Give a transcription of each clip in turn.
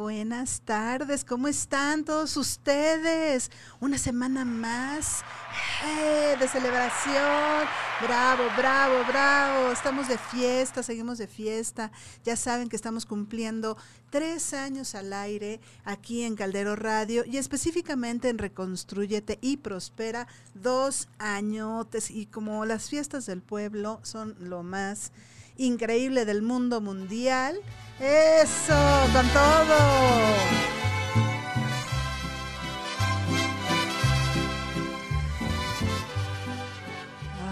Buenas tardes, ¿cómo están todos ustedes? Una semana más ¡eh! de celebración. Bravo, bravo, bravo. Estamos de fiesta, seguimos de fiesta. Ya saben que estamos cumpliendo tres años al aire aquí en Caldero Radio y específicamente en Reconstruyete y Prospera, dos añotes. Y como las fiestas del pueblo son lo más increíble del mundo mundial. Eso, con todo.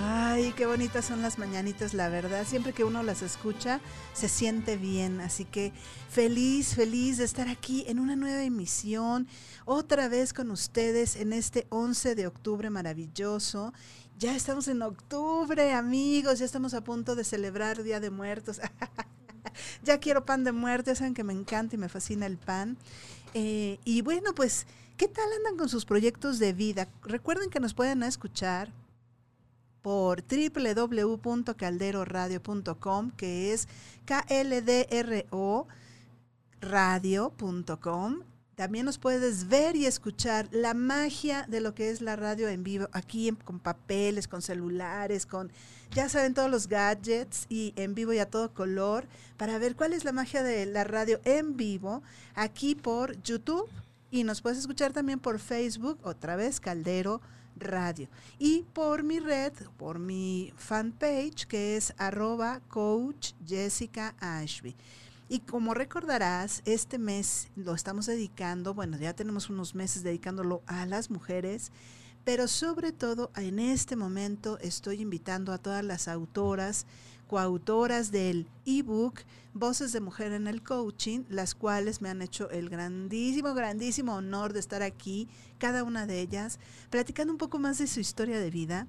Ay, qué bonitas son las mañanitas, la verdad. Siempre que uno las escucha, se siente bien. Así que feliz, feliz de estar aquí en una nueva emisión, otra vez con ustedes en este 11 de octubre maravilloso. Ya estamos en octubre, amigos, ya estamos a punto de celebrar Día de Muertos. ya quiero pan de muerte, saben que me encanta y me fascina el pan. Eh, y bueno, pues, ¿qué tal andan con sus proyectos de vida? Recuerden que nos pueden escuchar por www.calderoradio.com, que es KLDRO radio.com también nos puedes ver y escuchar la magia de lo que es la radio en vivo, aquí con papeles, con celulares, con, ya saben, todos los gadgets y en vivo y a todo color, para ver cuál es la magia de la radio en vivo, aquí por YouTube. Y nos puedes escuchar también por Facebook, otra vez Caldero Radio. Y por mi red, por mi fanpage, que es arroba coach Jessica Ashby. Y como recordarás, este mes lo estamos dedicando, bueno, ya tenemos unos meses dedicándolo a las mujeres, pero sobre todo en este momento estoy invitando a todas las autoras, coautoras del ebook Voces de Mujer en el Coaching, las cuales me han hecho el grandísimo, grandísimo honor de estar aquí, cada una de ellas, platicando un poco más de su historia de vida,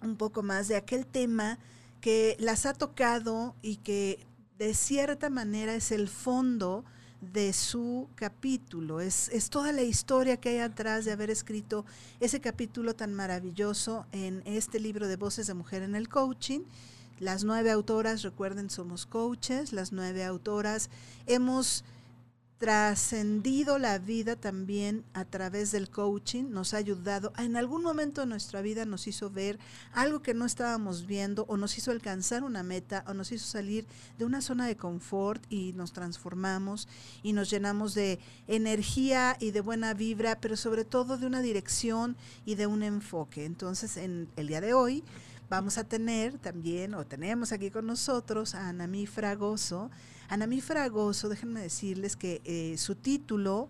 un poco más de aquel tema que las ha tocado y que de cierta manera es el fondo de su capítulo, es, es, toda la historia que hay atrás de haber escrito ese capítulo tan maravilloso en este libro de Voces de Mujer en el Coaching. Las nueve autoras, recuerden, somos coaches, las nueve autoras hemos trascendido la vida también a través del coaching, nos ha ayudado, en algún momento de nuestra vida nos hizo ver algo que no estábamos viendo o nos hizo alcanzar una meta o nos hizo salir de una zona de confort y nos transformamos y nos llenamos de energía y de buena vibra, pero sobre todo de una dirección y de un enfoque. Entonces, en el día de hoy vamos a tener también, o tenemos aquí con nosotros a Anami Fragoso, Anamí Fragoso, déjenme decirles que eh, su título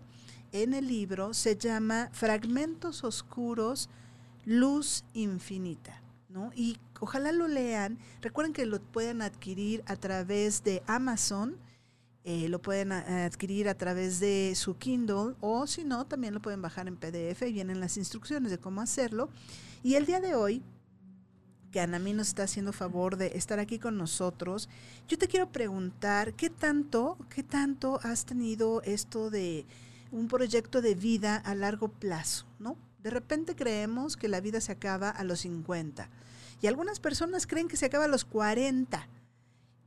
en el libro se llama Fragmentos Oscuros, Luz Infinita. ¿no? Y ojalá lo lean. Recuerden que lo pueden adquirir a través de Amazon. Eh, lo pueden adquirir a través de su Kindle o si no, también lo pueden bajar en PDF y vienen las instrucciones de cómo hacerlo. Y el día de hoy que Anamí nos está haciendo favor de estar aquí con nosotros. Yo te quiero preguntar, ¿qué tanto, qué tanto has tenido esto de un proyecto de vida a largo plazo, ¿no? De repente creemos que la vida se acaba a los 50 y algunas personas creen que se acaba a los 40.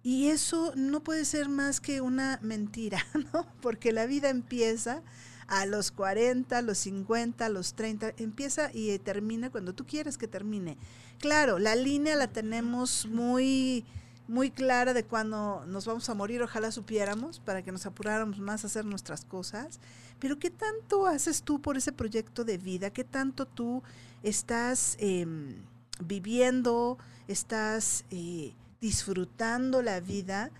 Y eso no puede ser más que una mentira, ¿no? Porque la vida empieza a los 40, a los 50, a los 30, empieza y termina cuando tú quieres que termine. Claro, la línea la tenemos muy muy clara de cuando nos vamos a morir, ojalá supiéramos, para que nos apuráramos más a hacer nuestras cosas. Pero ¿qué tanto haces tú por ese proyecto de vida? ¿Qué tanto tú estás em, viviendo, estás eh, disfrutando la vida?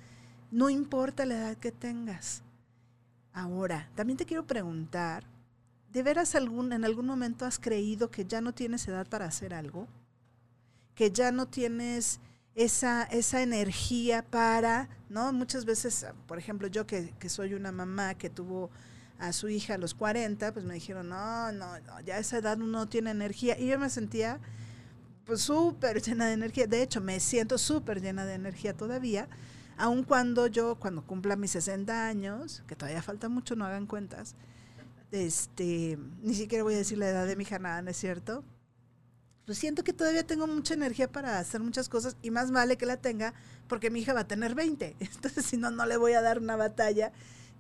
No importa la edad que tengas. Ahora, también te quiero preguntar, ¿de veras en algún momento has creído que ya no tienes edad para hacer algo? ¿Que ya no tienes esa, esa energía para, ¿no? Muchas veces, por ejemplo, yo que, que soy una mamá que tuvo a su hija a los 40, pues me dijeron, no, no, no, ya a esa edad uno tiene energía. Y yo me sentía pues súper llena de energía. De hecho, me siento súper llena de energía todavía aun cuando yo, cuando cumpla mis 60 años, que todavía falta mucho, no hagan cuentas, este, ni siquiera voy a decir la edad de mi hija, nada, ¿no es cierto? Pues siento que todavía tengo mucha energía para hacer muchas cosas y más vale que la tenga porque mi hija va a tener 20. Entonces, si no, no le voy a dar una batalla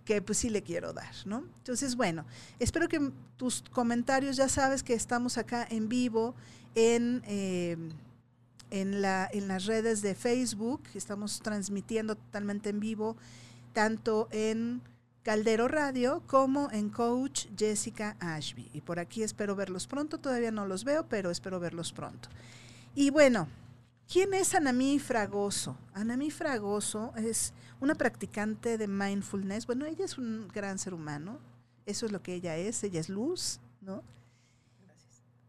que pues sí le quiero dar, ¿no? Entonces, bueno, espero que tus comentarios, ya sabes que estamos acá en vivo en, eh, en, la, en las redes de Facebook, estamos transmitiendo totalmente en vivo, tanto en Caldero Radio como en Coach Jessica Ashby. Y por aquí espero verlos pronto, todavía no los veo, pero espero verlos pronto. Y bueno, ¿quién es Anamí Fragoso? Anamí Fragoso es una practicante de mindfulness. Bueno, ella es un gran ser humano, eso es lo que ella es, ella es luz, ¿no?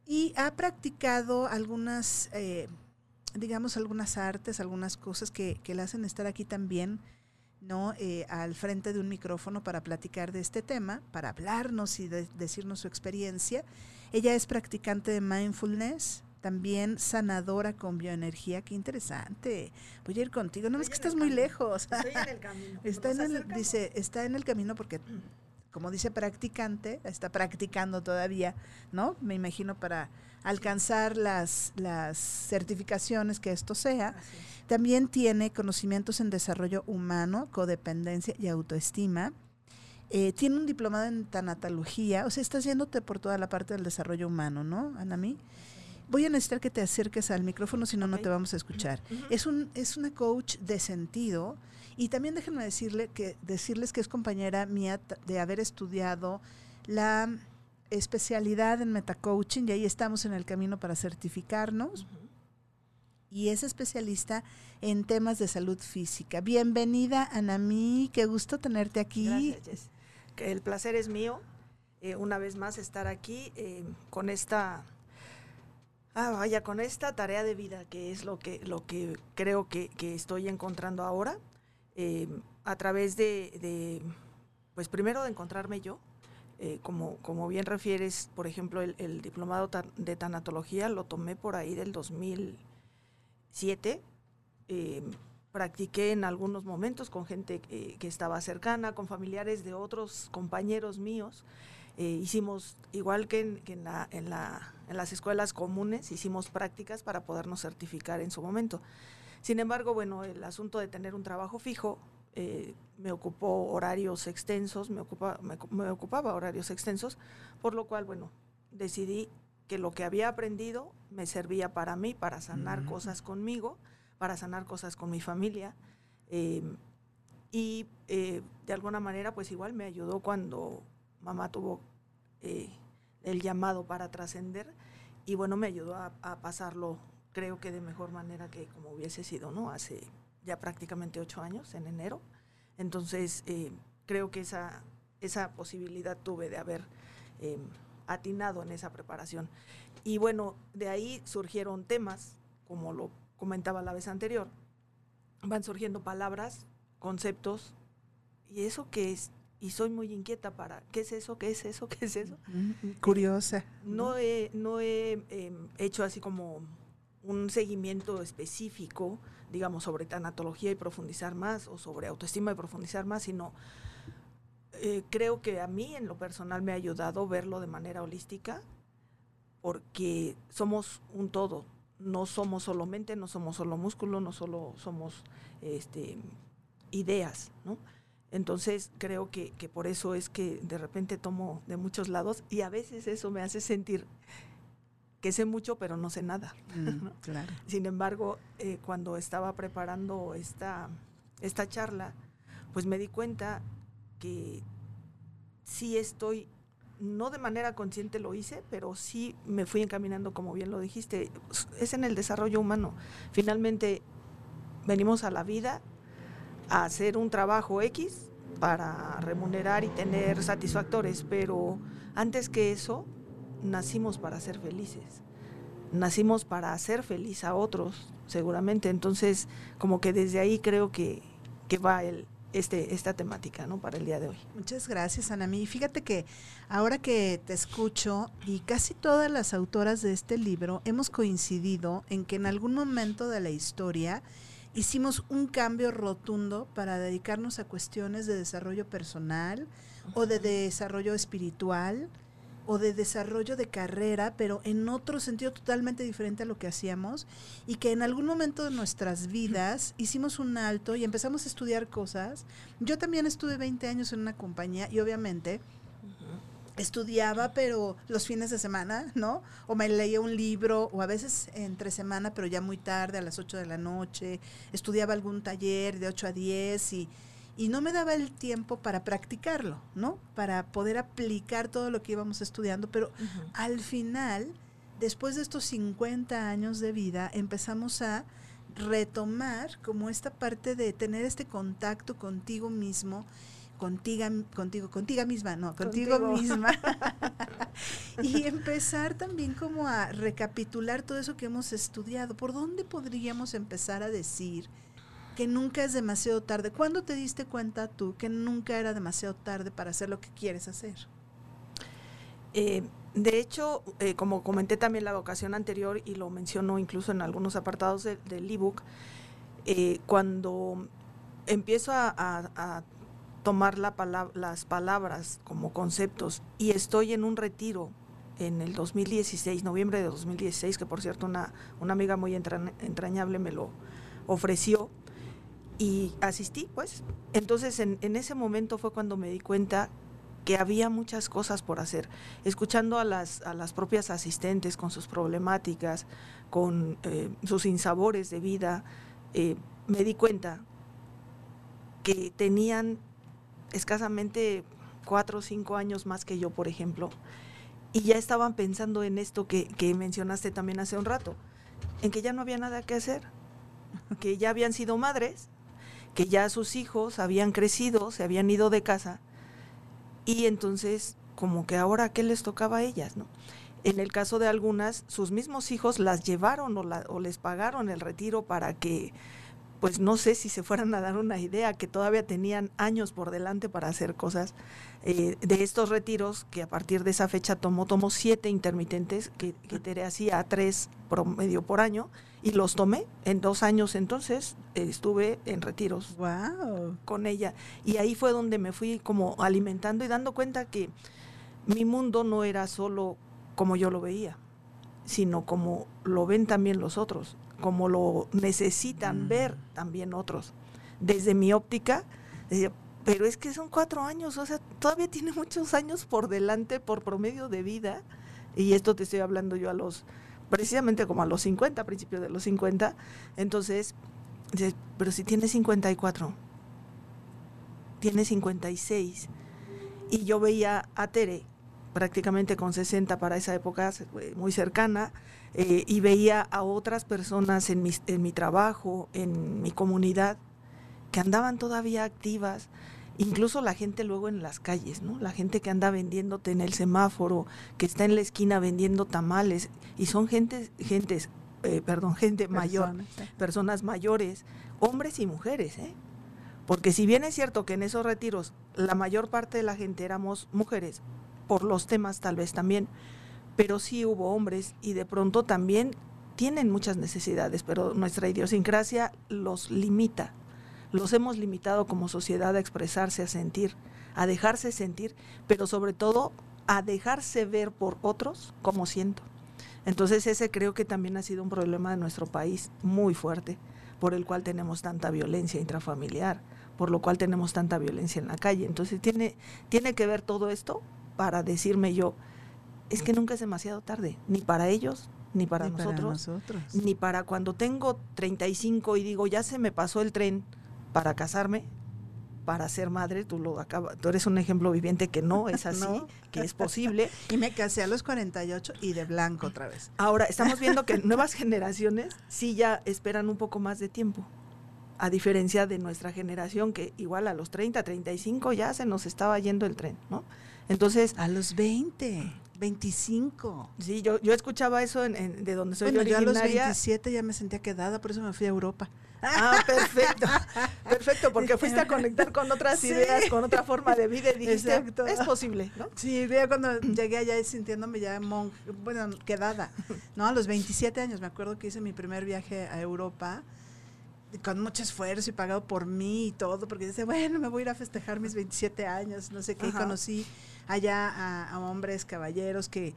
Y ha practicado algunas, eh, digamos, algunas artes, algunas cosas que, que le hacen estar aquí también, ¿no? Eh, al frente de un micrófono para platicar de este tema, para hablarnos y decirnos su experiencia. Ella es practicante de mindfulness, también sanadora con bioenergía, qué interesante. Voy a ir contigo, no es que estás muy lejos. Estoy en el camino. está en el, dice, está en el camino porque como dice practicante, está practicando todavía, ¿no? Me imagino para alcanzar las, las certificaciones que esto sea. También tiene conocimientos en desarrollo humano, codependencia y autoestima. Eh, tiene un diplomado en tanatología, o sea, estás yéndote por toda la parte del desarrollo humano, ¿no, Anami? Voy a necesitar que te acerques al micrófono, si no, no te vamos a escuchar. es, un, es una coach de sentido y también déjenme decirle que, decirles que es compañera mía de haber estudiado la especialidad en metacoaching y ahí estamos en el camino para certificarnos. Y es especialista en temas de salud física. Bienvenida, Anami, qué gusto tenerte aquí. Gracias, El placer es mío, eh, una vez más, estar aquí eh, con esta Ah, vaya, con esta tarea de vida, que es lo que, lo que creo que, que estoy encontrando ahora, eh, a través de, pues primero de encontrarme yo, eh, como, como bien refieres, por ejemplo, el, diplomado de tanatología lo tomé por ahí del 2007. Eh, practiqué en algunos momentos con gente que estaba cercana, con familiares de otros compañeros míos. hicimos, igual que, en, en, la, en, la, en las escuelas comunes, hicimos prácticas para podernos certificar en su momento. Sin embargo, bueno, el asunto de tener un trabajo fijo eh, me ocupó horarios extensos, me, ocupa, me, ocupaba horarios extensos, por lo cual, bueno, decidí que lo que había aprendido me servía para mí, para sanar cosas conmigo, para sanar cosas con mi familia. Em, y eh, de alguna manera, pues igual me ayudó cuando mamá tuvo eh, el llamado para trascender y bueno, me ayudó a, a pasarlo creo que de mejor manera que como hubiese sido, ¿no? Hace ya prácticamente ocho años, en enero. Entonces, eh, creo que esa, esa posibilidad tuve de haber em, atinado en esa preparación. Y bueno, de ahí surgieron temas, como lo comentaba la vez anterior, van surgiendo palabras, conceptos, y eso que es, y soy muy inquieta para, ¿qué es eso? ¿Qué es eso? ¿Qué es eso? Curiosa. No he, no he em, hecho así como un seguimiento específico, digamos, sobre tanatología y profundizar más, o sobre autoestima y profundizar más, sino eh, creo que a mí en lo personal me ha ayudado verlo de manera holística, porque somos un todo, no somos solo mente, no somos solo músculo, no solo somos este, ideas, ¿no? Entonces creo que, que por eso es que de repente tomo de muchos lados y a veces eso me hace sentir que sé mucho, pero no sé nada. Mm, Sin embargo, eh, cuando estaba preparando esta, esta charla, pues me di cuenta que sí estoy, no de manera consciente lo hice, pero sí me fui encaminando, como bien lo dijiste, es en el desarrollo humano. Finalmente, venimos a la vida a hacer un trabajo X para remunerar y tener satisfactores, pero antes que eso, nacimos para ser felices. Nacimos para hacer feliz a otros, seguramente. Entonces, como que desde ahí creo que, que va el, este, esta temática ¿no? para el día de hoy. Muchas gracias, Anami. Fíjate que ahora que te escucho y casi todas las autoras de este libro hemos coincidido en que en algún momento de la historia hicimos un cambio rotundo para dedicarnos a cuestiones de desarrollo personal o de desarrollo espiritual o de desarrollo de carrera, pero en otro sentido totalmente diferente a lo que hacíamos y que en algún momento de nuestras vidas hicimos un alto y empezamos a estudiar cosas. Yo también estuve 20 años en una compañía y obviamente estudiaba, pero los fines de semana, ¿no? O me leía un libro, o a veces entre semana, pero ya muy tarde, a las 8 de la noche, estudiaba algún taller de 8 a 10 y, y no me daba el tiempo para practicarlo, ¿no? Para poder aplicar todo lo que íbamos estudiando, pero al final, después de estos 50 años de vida, empezamos a retomar como esta parte de tener este contacto contigo mismo contigo, contigo, contigo misma, no, contigo, misma. y empezar también como a recapitular todo eso que hemos estudiado. ¿Por dónde podríamos empezar a decir que nunca es demasiado tarde? ¿Cuándo te diste cuenta tú que nunca era demasiado tarde para hacer lo que quieres hacer? Eh, de hecho, eh, como comenté también la ocasión anterior y lo mencionó incluso en algunos apartados del ebook, eh, cuando empiezo a tomar la las palabras como conceptos y estoy en un retiro en el 2016, noviembre de 2016, que por cierto una, una amiga muy entrañable me lo ofreció y asistí, pues. Entonces en, ese momento fue cuando me di cuenta que había muchas cosas por hacer. Escuchando a las, a las propias asistentes con sus problemáticas, con eh, sus insabores de vida, eh, me di cuenta que tenían escasamente cuatro o cinco años más que yo, por ejemplo, y ya estaban pensando en esto que, mencionaste también hace un rato, en que ya no había nada que hacer, que ya habían sido madres, que ya sus hijos habían crecido, se habían ido de casa, y entonces como que ahora qué les tocaba a ellas, ¿no? En el caso de algunas, sus mismos hijos las llevaron o, o les pagaron el retiro para que pues no sé si se fueran a dar una idea que todavía tenían años por delante para hacer cosas eh, de estos retiros que a partir de esa fecha tomó tomó siete intermitentes que, que Tere hacía tres promedio por año y los tomé en dos años entonces estuve en retiros con ella y ahí fue donde me fui como alimentando y dando cuenta que mi mundo no era solo como yo lo veía sino como lo ven también los otros como lo necesitan mm. ver también otros. Desde mi óptica, pero es que son cuatro años, o sea, todavía tiene muchos años por delante por promedio de vida, y esto te estoy hablando yo a los, precisamente como a los 50, a principios de los 50, entonces, pero si tiene 54, tiene 56, y yo veía a Tere prácticamente con 60 para esa época, muy cercana, eh, y veía a otras personas en mi, en mi trabajo, en mi comunidad, que andaban todavía activas, incluso la gente luego en las calles, ¿no? La gente que anda vendiéndote en el semáforo, que está en la esquina vendiendo tamales, y son gente, gentes, eh, perdón, gente mayor, personas mayores, hombres y mujeres, ¿eh? Porque si bien es cierto que en esos retiros la mayor parte de la gente éramos mujeres, por los temas tal vez también, pero sí hubo hombres y de pronto también tienen muchas necesidades, pero nuestra idiosincrasia los limita. Los hemos limitado como sociedad a expresarse, a sentir, a dejarse sentir, pero sobre todo a dejarse ver por otros como siento. Entonces ese creo que también ha sido un problema de nuestro país muy fuerte, por el cual tenemos tanta violencia intrafamiliar, por lo cual tenemos tanta violencia en la calle. Entonces tiene, tiene que ver todo esto para decirme yo, es que nunca es demasiado tarde, ni para ellos, ni para, nosotros, ni para cuando tengo 35 y digo, ya se me pasó el tren para casarme, para ser madre, tú lo acabas, tú eres un ejemplo viviente que no es así, que es posible. y me casé a los 48 y de blanco otra vez. Ahora, estamos viendo que nuevas generaciones sí ya esperan un poco más de tiempo. A diferencia de nuestra generación que igual a los 30, 35 ya se nos estaba yendo el tren, ¿no? Entonces, a los 20 25. Sí, yo, yo escuchaba eso en, de donde soy bueno, yo a los 27 ya me sentía quedada, por eso me fui a Europa. Ah, perfecto. perfecto, porque fuiste a conectar con otras ideas, con otra forma de vida y dijiste, es posible, ¿no? Sí, cuando llegué allá sintiéndome ya monje, bueno, quedada, ¿no? A los 27 años, me acuerdo que hice mi primer viaje a Europa con mucho esfuerzo y pagado por mí y todo, porque dice, bueno, me voy a ir a festejar mis 27 años, no sé qué, y conocí allá a, a hombres, caballeros que,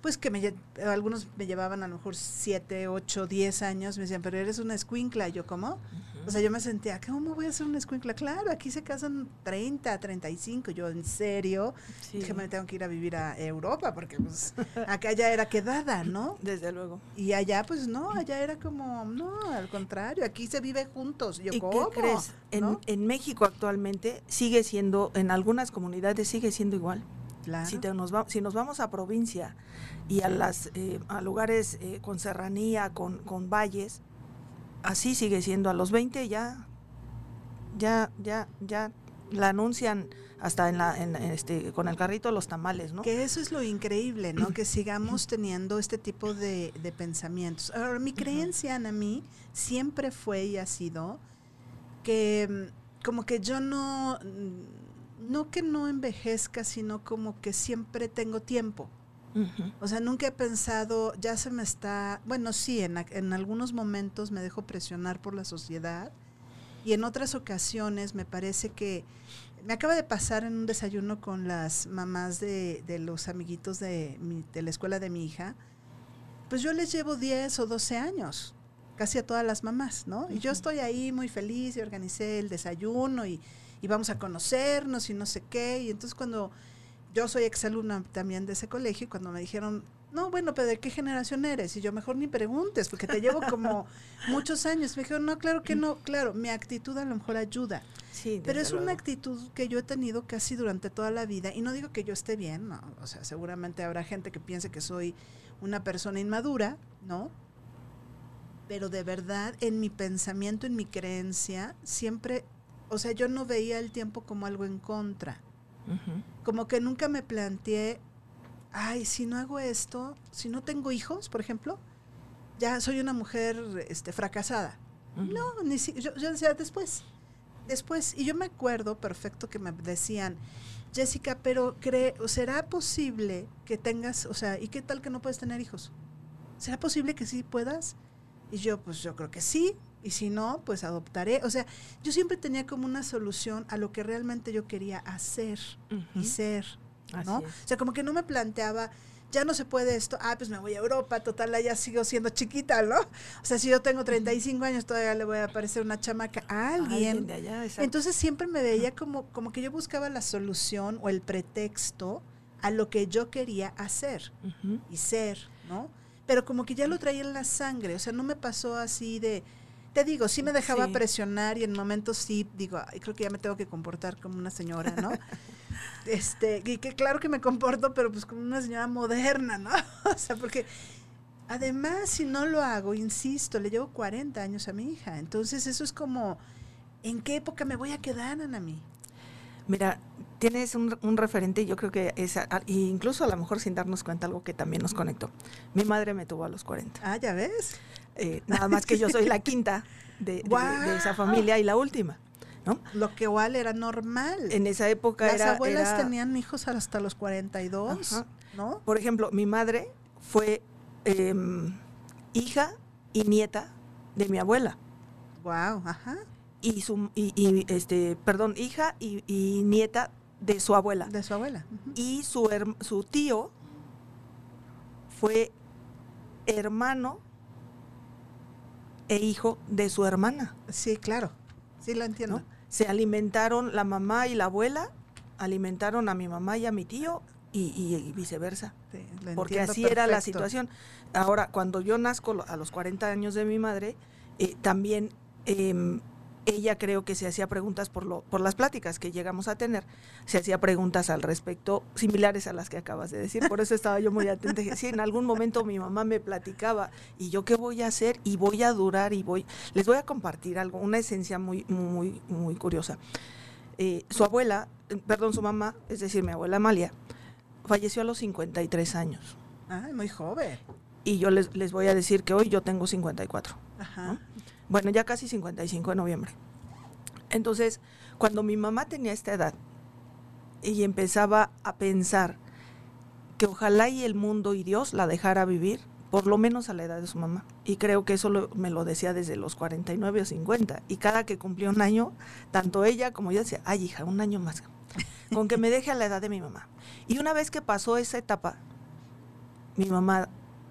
pues que me, algunos me llevaban a lo mejor 7, 8, 10 años, me decían, pero eres una escuincla, yo, ¿cómo? O sea, yo me sentía, ¿cómo voy a ser una escuincla? Claro, aquí se casan 30, 35, yo, ¿en serio? Sí, Dije, me tengo que ir a vivir a Europa, porque pues acá ya era quedada, ¿no? desde luego. Y allá, pues no, allá era como, no, al contrario, aquí se vive juntos. Yo, ¿Y ¿cómo? qué crees? En, en México actualmente sigue siendo, en algunas comunidades sigue siendo igual. Claro. Si, te nos va- si nos vamos a provincia y a, las, eh, a lugares eh, con serranía, con, con valles, así sigue siendo. A los 20 ya, ya, ya, ya la anuncian hasta en la, en, este, con el carrito los tamales, ¿no? Que eso es lo increíble, ¿no? Que sigamos teniendo este tipo de, de pensamientos. Ahora, mi creencia, Ana, mí, siempre fue y ha sido que mm, como que yo no, mm, no que no envejezca, sino como que siempre tengo tiempo. O sea, nunca he pensado, ya se me está, bueno, sí, en, en algunos momentos me dejo presionar por la sociedad y en otras ocasiones me parece que me acaba de pasar en un desayuno con las mamás de, de los amiguitos de, mi- de la escuela de mi hija, pues yo les llevo 10 o 12 años, casi a todas las mamás, ¿no? Y yo estoy ahí muy feliz y organicé el desayuno y, y vamos a conocernos y no sé qué, y entonces cuando yo soy exalumna también de ese colegio y cuando me dijeron, no, bueno, pero ¿de qué generación eres? Y yo mejor ni preguntes, porque te llevo como muchos años. Me dijeron, no, claro que no, claro, mi actitud a lo mejor ayuda. Sí, Pero es una actitud que yo he tenido casi durante toda la vida y no digo que yo esté bien, no, o sea, seguramente habrá gente que piense que soy una persona inmadura, ¿no? Pero de verdad, en mi pensamiento, en mi creencia, siempre, o sea, yo no veía el tiempo como algo en contra Como que nunca me planteé, ay, si no hago esto, si no tengo hijos, por ejemplo, ya soy una mujer este, fracasada. No, ni si, yo, yo decía después, después, y yo me acuerdo perfecto que me decían, Jessica, pero cree, ¿será posible que tengas, o sea, ¿y qué tal que no puedes tener hijos? ¿Será posible que sí puedas? Y yo, pues yo creo que sí, y si no, pues adoptaré. O sea, yo siempre tenía como una solución a lo que realmente yo quería hacer y ser, ¿no? O sea, como que no me planteaba, ya no se puede esto, ah, pues me voy a Europa, total, ya sigo siendo chiquita, ¿no? O sea, si yo tengo 35 años, todavía le voy a parecer una chamaca a alguien. de allá. Entonces siempre me veía como, como que yo buscaba la solución o el pretexto a lo que yo quería hacer y ser, ¿no? Pero como que ya lo traía en la sangre, o sea, no me pasó así de, te digo, sí me dejaba Sí. presionar y en momentos sí digo, "Ay, creo que ya me tengo que comportar como una señora, ¿no? este, y que claro que me comporto, pero pues como una señora moderna, ¿no? o sea, porque además si no lo hago, insisto, le llevo 40 años a mi hija, entonces eso es como, ¿en qué época me voy a quedar, Ana mí? Mira, tienes un, un referente, yo creo que es, incluso a lo mejor sin darnos cuenta, algo que también nos conectó. Mi madre me tuvo a los 40. Ah, ya ves. Eh, nada más que yo soy la quinta de, de- de esa familia y la última. ¿no? Lo que igual era normal. En esa época Las era, abuelas era- tenían hijos hasta los 42, Ajá. ¿no? por ejemplo, mi madre fue em, hija y nieta de mi abuela. Wow, ajá. Y su, y, y, este, perdón, hija y, y nieta de su abuela. De su abuela. y su, herm- su tío fue hermano e hijo de su hermana. Sí, claro. Sí, lo entiendo. ¿no? Se alimentaron la mamá y la abuela, alimentaron a mi mamá y a mi tío y, y viceversa, Sí, lo porque así era la situación. Ahora, cuando yo nazco a los 40 años de mi madre, eh, también em, ella creo que se hacía preguntas por, lo, por las pláticas que llegamos a tener, se hacía preguntas al respecto similares a las que acabas de decir, por eso estaba yo muy atenta. Dije, Sí, en algún momento mi mamá me platicaba, ¿y yo qué voy a hacer? Y voy a durar y voy... Les voy a compartir algo, una esencia muy, muy, muy curiosa. Eh, su abuela, perdón, su mamá, es decir, mi abuela Amalia, falleció a los 53 años. Ay, muy joven. Y yo les, les voy a decir que hoy yo tengo 54. Ajá. ¿no? Bueno, ya casi 55 de noviembre. Entonces, cuando mi mamá tenía esta edad y empezaba a pensar que ojalá y el mundo y Dios la dejara vivir por lo menos a la edad de su mamá. Y creo que eso me lo decía desde los 49 o 50. Y cada que cumplía un año, tanto ella como yo decía, ay hija, un año más, con que me deje a la edad de mi mamá. Y una vez que pasó esa etapa, mi mamá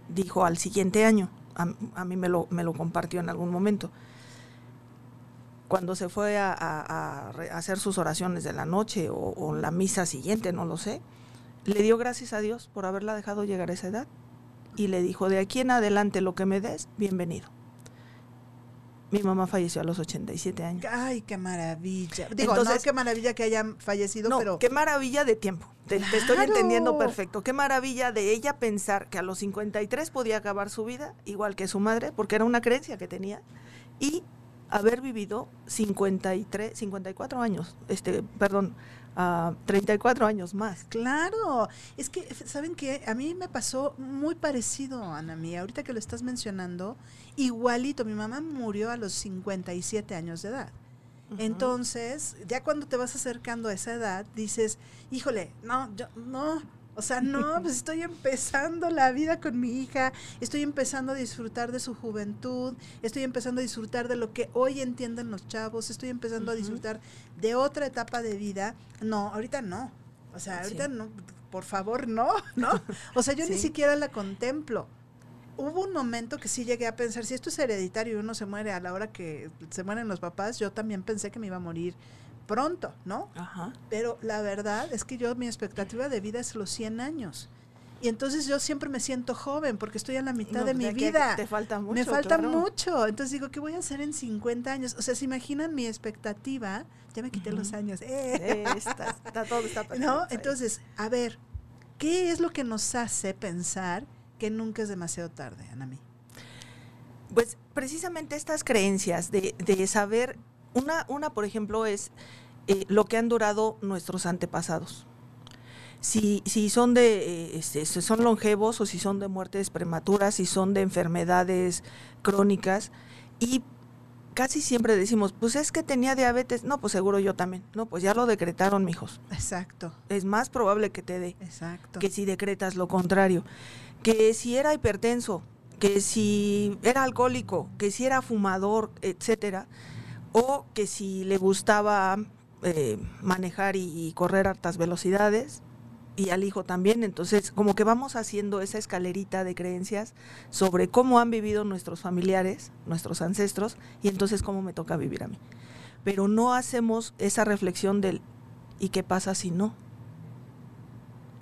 dijo al siguiente año, a, mí me lo, me lo compartió en algún momento, cuando se fue a, hacer sus oraciones de la noche o, la misa siguiente, no lo sé, le dio gracias a Dios por haberla dejado llegar a esa edad y le dijo, de aquí en adelante lo que me des, bienvenido. Mi mamá falleció a los 87 años. Ay, qué maravilla. Digo, Entonces, no qué maravilla que haya fallecido, no, pero... qué maravilla de tiempo. Te, estoy entendiendo perfecto. Qué maravilla de ella pensar que a los 53 podía acabar su vida, igual que su madre, porque era una creencia que tenía. Y haber vivido 53, 54 años, este, perdón, 34 años más. Claro, es que, ¿saben qué? A mí me pasó muy parecido, Ana Mía, ahorita que lo estás mencionando, igualito, mi mamá murió a los 57 años de edad. Entonces, ya cuando te vas acercando a esa edad, dices, híjole, no, yo, no, o sea, no, pues estoy empezando la vida con mi hija, estoy empezando a disfrutar de su juventud, estoy empezando a disfrutar de lo que hoy entienden los chavos, estoy empezando a disfrutar de otra etapa de vida. No, ahorita no. O sea, ahorita no, por favor, no, ¿no? O sea, yo ni siquiera la contemplo. Hubo un momento que sí llegué a pensar, si esto es hereditario y uno se muere a la hora que se mueren los papás, yo también pensé que me iba a morir pronto, ¿no? Ajá. Pero la verdad es que yo mi expectativa de vida es los 100 años. Y entonces yo siempre me siento joven porque estoy a la mitad de mi vida. Te falta mucho. Me falta mucho. Entonces digo, ¿qué voy a hacer en 50 años? O sea, ¿se imaginan mi expectativa? Ya me quité los años. Eh. está, todo está ¿No? Entonces, a ver, ¿qué es lo que nos hace pensar que nunca es demasiado tarde, Anami? Pues precisamente estas creencias de, de saber una, una por ejemplo, es eh, lo que han durado nuestros antepasados. Si, si son de eh, este, son longevos o si son de muertes prematuras, si son de enfermedades crónicas y casi siempre decimos, pues es que tenía diabetes, no, pues seguro yo también, no, pues ya lo decretaron, mijos. Exacto. Es más probable que te dé. Exacto. Que si decretas lo contrario. Que si era hipertenso, que si era alcohólico, que si era fumador, etcétera, o que si le gustaba eh, manejar y, correr altas velocidades, y al hijo también. Entonces, como que vamos haciendo esa escalerita de creencias sobre cómo han vivido nuestros familiares, nuestros ancestros, y entonces cómo me toca vivir a mí. Pero no hacemos esa reflexión del ¿y qué pasa si no?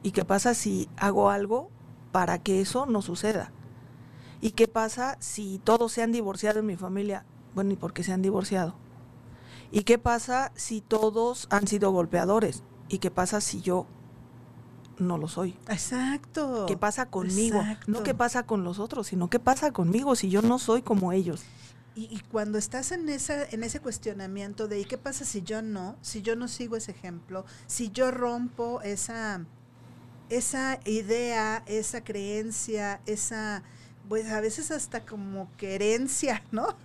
¿Y qué pasa si hago algo para que eso no suceda? ¿Y qué pasa si todos se han divorciado en mi familia? Bueno, ¿y por qué se han divorciado? ¿Y qué pasa si todos han sido golpeadores? ¿Y qué pasa si yo no lo soy? Exacto. ¿Qué pasa conmigo? No qué pasa con los otros, sino qué pasa conmigo si yo no soy como ellos. Y, cuando estás en esa en ese cuestionamiento de ¿y qué pasa si yo no? Si yo no sigo ese ejemplo, si yo rompo esa esa idea, esa creencia, esa pues a veces hasta como querencia, ¿no?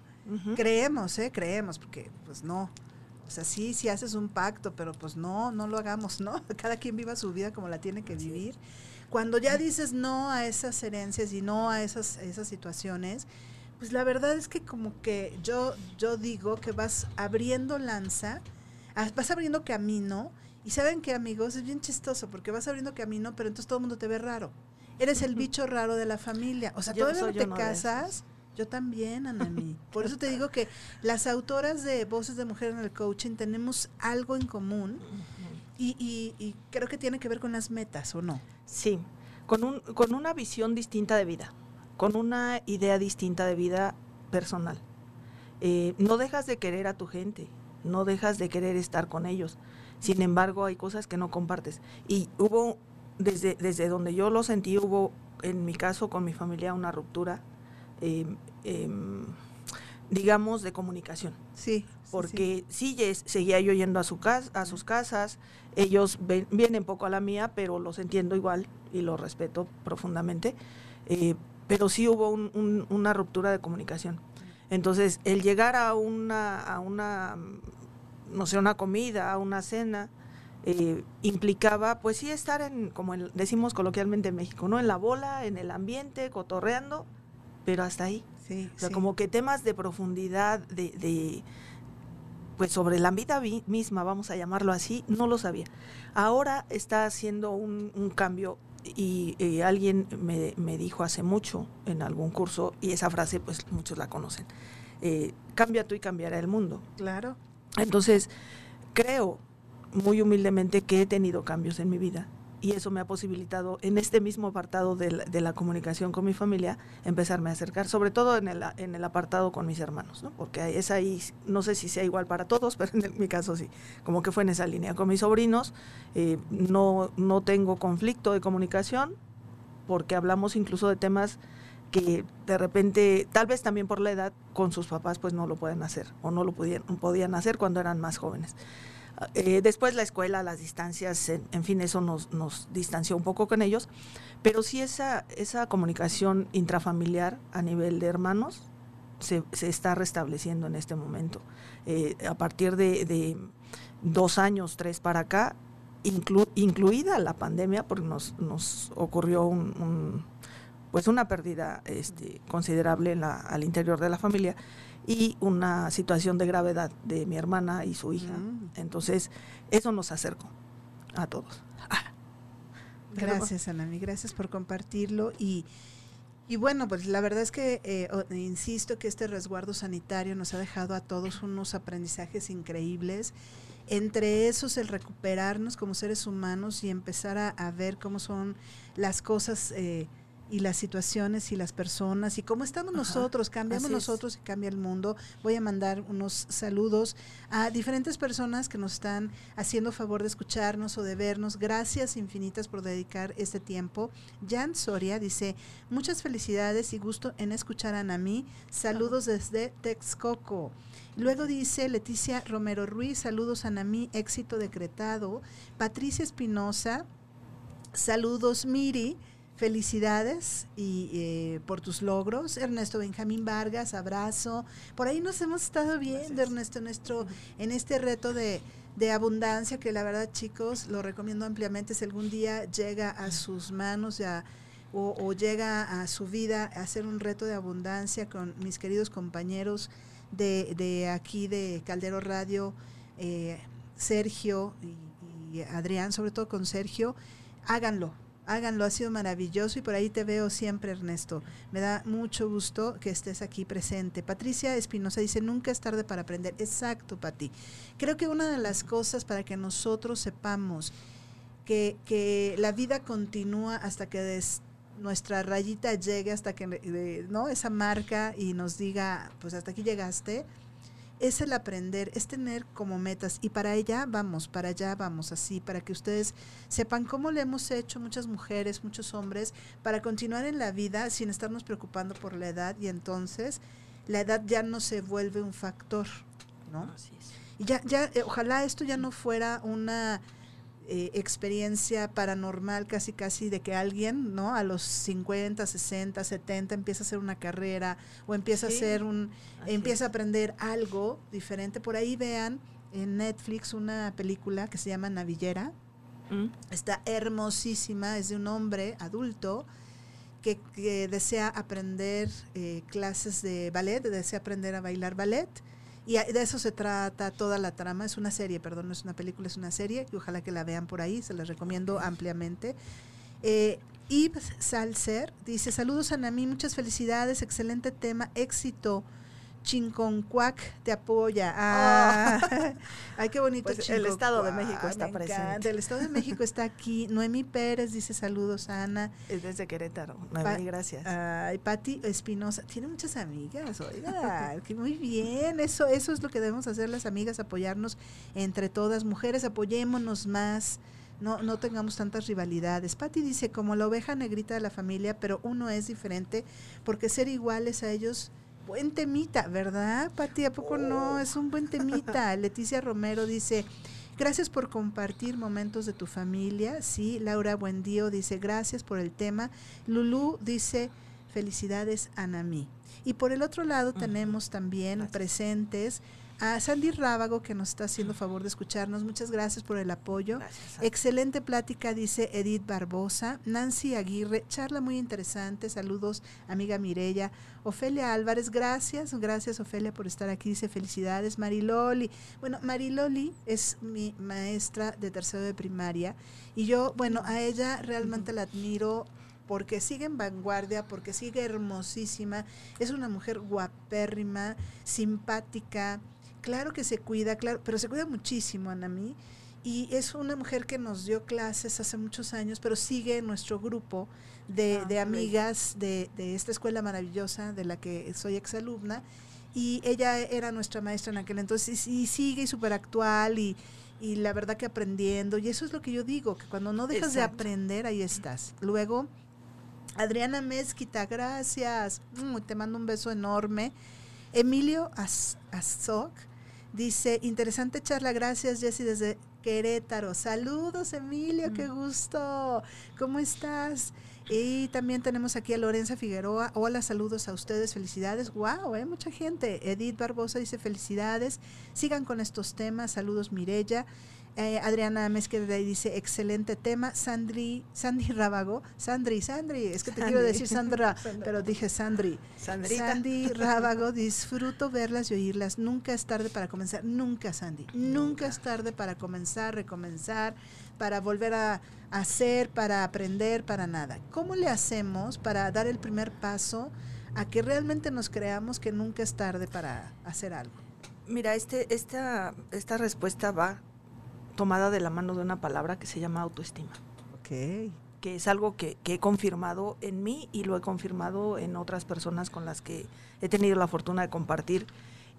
Creemos, ¿eh? Creemos, porque pues no. O sea, sí, sí haces un pacto, pero pues no, no lo hagamos, ¿no? Cada quien viva su vida como la tiene que vivir. Cuando ya dices no a esas herencias y no a esas, esas situaciones, pues la verdad es que como que yo, yo digo que vas abriendo lanza, ah, vas abriendo camino, y saben que amigos, es bien chistoso, porque vas abriendo camino, pero entonces todo el mundo te ve raro. Eres el bicho raro de la familia. O sea, todavía no te casas yo también, Anami. Por eso te digo que las autoras de Voces de Mujer en el Coaching tenemos algo en común y, creo que tiene que ver con las metas, ¿o no? Sí, con, un, con una visión distinta de vida, con una idea distinta de vida personal. Eh, no dejas de querer a tu gente, no dejas de querer estar con ellos. Sin embargo, hay cosas que no compartes. Y hubo, desde, desde donde yo lo sentí, hubo en mi caso con mi familia una ruptura eh, digamos, de comunicación. Sí. Porque sí, seguía yo yendo a, su casa, a sus casas, ellos vienen poco a la mía, pero los entiendo igual y los respeto profundamente. Eh, pero sí hubo una ruptura de comunicación. Entonces, el llegar a una, a una, no sé, una comida, una cena, eh, implicaba, pues sí, estar en, como decimos coloquialmente en México, ¿no? En la bola, en el ambiente, cotorreando, pero hasta ahí. Sí, O sea, sí. como que temas de profundidad, de, de, pues sobre la vida vi- misma, vamos a llamarlo así, no lo sabía. Ahora está haciendo un, un cambio y, y alguien me, me dijo hace mucho en algún curso, y esa frase pues muchos la conocen, eh, cambia tú y cambiará el mundo. Claro. Entonces, creo muy humildemente que he tenido cambios en mi vida y eso me ha posibilitado en este mismo apartado de la, comunicación con mi familia empezarme a acercar, sobre todo en el, en el apartado con mis hermanos, ¿no? porque es ahí, no sé si sea igual para todos, pero en mi caso sí, como que fue en esa línea. Con mis sobrinos eh, no, no tengo conflicto de comunicación porque hablamos incluso de temas que de repente, tal vez también por la edad, con sus papás pues no lo pueden hacer o no lo podían, podían hacer cuando eran más jóvenes. Eh, después la escuela, las distancias, en, en fin, eso nos, nos distanció un poco con ellos, pero sí esa, esa comunicación intrafamiliar a nivel de hermanos se, se está restableciendo en este momento. Eh, a partir de, de dos años, tres para acá, inclu- incluida la pandemia, porque nos, nos ocurrió un, un, pues una pérdida este, considerable en la, al interior de la familia y una situación de gravedad de mi hermana y su hija. Mm. Entonces, eso nos acercó a todos. Ah. Gracias, Anami, gracias por compartirlo. Y, y bueno, pues la verdad es que eh, insisto que este resguardo sanitario nos ha dejado a todos unos aprendizajes increíbles. Entre esos, el recuperarnos como seres humanos y empezar a, a ver cómo son las cosas eh, y las situaciones y las personas y cómo estamos Ajá, nosotros, cambiamos nosotros y cambia el mundo. Voy a mandar unos saludos a diferentes personas que nos están haciendo favor de escucharnos o de vernos. Gracias infinitas por dedicar este tiempo. Jan Soria dice, muchas felicidades y gusto en escuchar a Nami. Saludos desde Texcoco. Luego dice Leticia Romero Ruiz, saludos a Nami, éxito decretado. Patricia Espinosa, saludos Miri. Felicidades y eh, por tus logros. Ernesto Benjamín Vargas, abrazo. Por ahí nos hemos estado viendo, Gracias. Ernesto, nuestro, en este reto de, de abundancia que la verdad, chicos, lo recomiendo ampliamente. Si algún día llega a sus manos ya, o, o llega a su vida a hacer un reto de abundancia con mis queridos compañeros de, de aquí de Caldero Radio, eh, Sergio y, y Adrián, sobre todo con Sergio, háganlo. Háganlo, ha sido maravilloso y por ahí te veo siempre, Ernesto. Me da mucho gusto que estés aquí presente. Patricia Espinosa dice, nunca es tarde para aprender. Exacto, Pati. Creo que una de las cosas para que nosotros sepamos que, que la vida continúa hasta que nuestra rayita llegue, hasta que eh, no esa marca y nos diga, pues hasta aquí llegaste, es el aprender, es tener como metas y para allá vamos, para allá vamos, así, para que ustedes sepan cómo le hemos hecho muchas mujeres, muchos hombres, para continuar en la vida sin estarnos preocupando por la edad y entonces la edad ya no se vuelve un factor, ¿no? Así es. Y ya, ya, eh, ojalá esto ya no fuera una eh, experiencia paranormal casi casi de que alguien, ¿no? A los 50, 60, 70 empieza a hacer una carrera o empieza a hacer un, así empieza a aprender algo diferente. Por ahí vean en Netflix una película que se llama Navillera. Mm. Está hermosísima, es de un hombre adulto que, que desea aprender eh, clases de ballet, desea aprender a bailar ballet. Y de eso se trata toda la trama. Es una serie, perdón, no es una película, es una serie. Y ojalá que la vean por ahí, se las recomiendo ampliamente. Eh, Yves Salcer dice: Saludos a Nami, muchas felicidades, excelente tema, éxito. Chinconcuac te apoya. Ah, Ay, qué bonito. Pues el Estado de México está me presente. encanta. El Estado de México está aquí. Noemí Pérez dice saludos, Ana. Es desde Querétaro. Noemí, gracias. Ay, Pati Espinosa. Tiene muchas amigas, oiga. que muy bien. Eso, eso es lo que debemos hacer las amigas, apoyarnos entre todas. Mujeres, apoyémonos más. No, no tengamos tantas rivalidades. Patti dice, como la oveja negrita de la familia, pero uno es diferente, porque ser iguales a ellos, buen temita, ¿verdad, Patti? ¿A poco no? Es un buen temita. Leticia Romero dice, gracias por compartir momentos de tu familia. Sí, Laura Buendío dice, gracias por el tema. Lulú dice, felicidades, Anami. Y por el otro lado tenemos también Gracias. presentes A Sandy Rábago, que nos está haciendo favor de escucharnos, muchas gracias por el apoyo. Gracias. Excelente plática, dice Edith Barbosa. Nancy Aguirre, charla muy interesante. Saludos, amiga Mirella. Ofelia Álvarez, gracias. Gracias, Ofelia, por estar aquí. Dice felicidades. Mariloli. Bueno, Mariloli es mi maestra de tercero de primaria. Y yo, bueno, a ella realmente la admiro porque sigue en vanguardia, porque sigue hermosísima. Es una mujer guapérrima, simpática. Claro que se cuida, claro, pero se cuida muchísimo, Anami. Y es una mujer que nos dio clases hace muchos años, pero sigue en nuestro grupo de, Ah, de amigas de, de esta escuela maravillosa de la que soy exalumna. Y ella era nuestra maestra en aquel entonces y, y sigue súper actual y, y la verdad que aprendiendo. Y eso es lo que yo digo, que cuando no dejas de aprender, ahí estás. Luego, Adriana Mezquita, gracias. Mm, te mando un beso enorme. Emilio Az- Azok dice, interesante charla, gracias Jessy desde Querétaro. Saludos Emilio, qué gusto. ¿Cómo estás? Y también tenemos aquí a Lorenza Figueroa. Hola, saludos a ustedes, felicidades. Wow, ¿eh? mucha gente. Edith Barbosa dice felicidades. Sigan con estos temas. Saludos Mirella. Eh, Adriana Mezqueda dice excelente tema. Sandri, Sandy Rábago. Sandri, Sandri, es que te quiero decir Sandra, pero dije Sandri. Sandrita. Sandy Rábago, disfruto verlas y oírlas. Nunca es tarde para comenzar. Nunca, Sandy. Nunca, es tarde para comenzar, recomenzar, para volver a hacer, para aprender, para nada. ¿Cómo le hacemos para dar el primer paso a que realmente nos creamos que nunca es tarde para hacer algo? Mira, este, esta, esta respuesta va tomada de la mano de una palabra que se llama autoestima, Ok. que es algo que, que he confirmado en mí y lo he confirmado en otras personas con las que he tenido la fortuna de compartir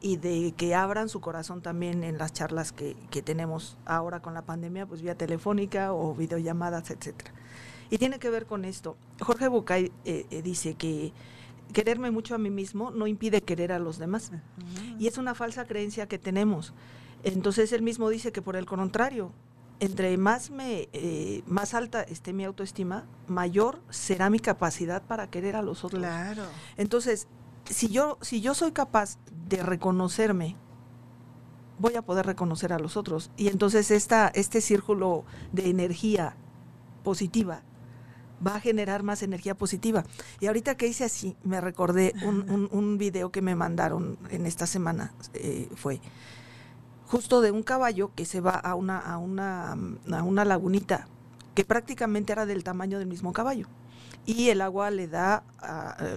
y de que abran su corazón también en las charlas que, que tenemos ahora con la pandemia, pues vía telefónica o videollamadas, etcétera. Y tiene que ver con esto. Jorge Bucay eh, eh, dice que quererme mucho a mí mismo no impide querer a los demás. Y es una falsa creencia que tenemos. Entonces él mismo dice que por el contrario, entre más me eh, más alta esté mi autoestima, mayor será mi capacidad para querer a los otros. Claro. Entonces, si yo si yo soy capaz de reconocerme, voy a poder reconocer a los otros y entonces esta este círculo de energía positiva va a generar más energía positiva. Y ahorita que hice así, me recordé un, un, un video que me mandaron en esta semana, eh, fue justo de un caballo que se va a una, a una, a una lagunita que prácticamente era del tamaño del mismo caballo. Y el agua le da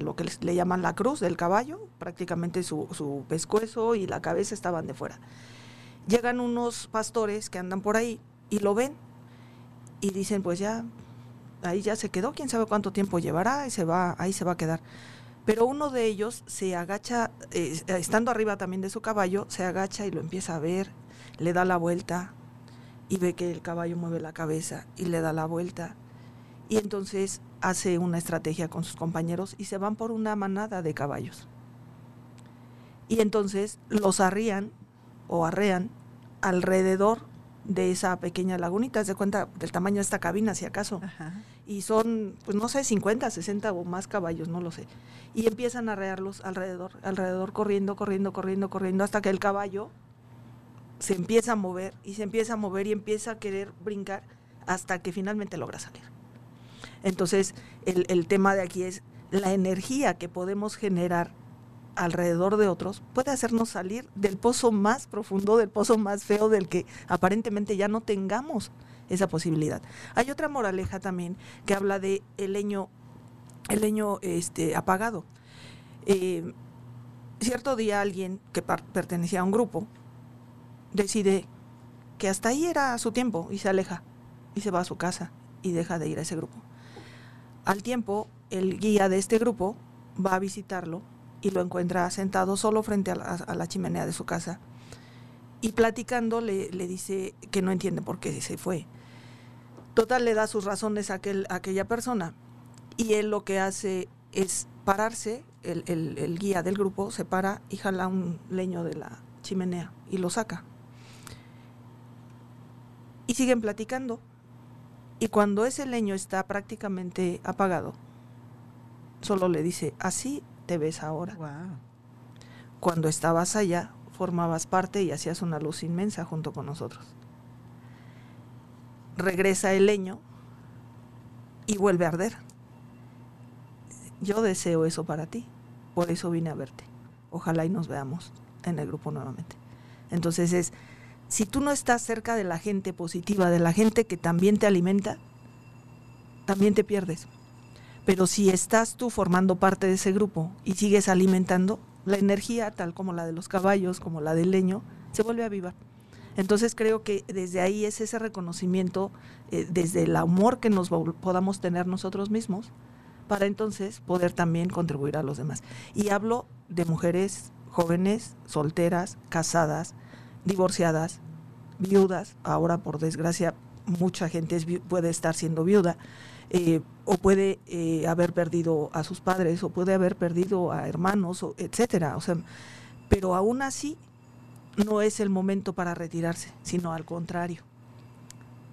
lo que le llaman la cruz del caballo, prácticamente su, su pescuezo y la cabeza estaban de fuera. Llegan unos pastores que andan por ahí y lo ven y dicen, pues ya, ahí ya se quedó, quién sabe cuánto tiempo llevará y se va, ahí se va a quedar. Pero uno de ellos se agacha, eh, estando arriba también de su caballo, se agacha y lo empieza a ver, le da la vuelta y ve que el caballo mueve la cabeza y le da la vuelta. Y entonces hace una estrategia con sus compañeros y se van por una manada de caballos. Y entonces los arrían o arrean alrededor de esa pequeña lagunita, de cuenta del tamaño de esta cabina, si acaso Ajá. Y son, pues no sé, 50, 60 o más caballos, no lo sé. Y empiezan a arrearlos alrededor, alrededor, corriendo, corriendo, corriendo, corriendo, hasta que el caballo se empieza a mover y se empieza a mover y empieza a querer brincar hasta que finalmente logra salir. Entonces, el, el tema de aquí es la energía que podemos generar alrededor de otros puede hacernos salir del pozo más profundo, del pozo más feo, del que aparentemente ya no tengamos esa posibilidad. Hay otra moraleja también que habla de el leño, el leño este, apagado. Eh, cierto día alguien que pertenecía a un grupo decide que hasta ahí era su tiempo y se aleja y se va a su casa y deja de ir a ese grupo. Al tiempo, el guía de este grupo va a visitarlo y lo encuentra sentado solo frente a la chimenea de su casa y platicando le, le dice que no entiende por qué se fue. Total le da sus razones a, aquel, a aquella persona y él lo que hace es pararse, el, el- el guía del grupo se para y jala un leño de la chimenea y lo saca. Y siguen platicando. Y cuando ese leño está prácticamente apagado, solo le dice, así te ves ahora. Wow. Cuando estabas allá formabas parte y hacías una luz inmensa junto con nosotros. Regresa el leño y vuelve a arder. Yo deseo eso para ti, por eso vine a verte. Ojalá y nos veamos en el grupo nuevamente. Entonces es, si tú no estás cerca de la gente positiva, de la gente que también te alimenta, también te pierdes. Pero si estás tú formando parte de ese grupo y sigues alimentando, la energía, tal como la de los caballos, como la del leño, se vuelve a avivar. Entonces creo que desde ahí es ese reconocimiento, eh, desde el amor que nos podamos tener nosotros mismos, para entonces poder también contribuir a los demás. Y hablo de mujeres jóvenes, solteras, casadas, divorciadas, viudas, ahora por desgracia mucha gente puede estar siendo viuda, eh, o puede eh, haber perdido a sus padres, o puede haber perdido a hermanos, o, etcétera. O sea, pero aún así no es el momento para retirarse, sino al contrario,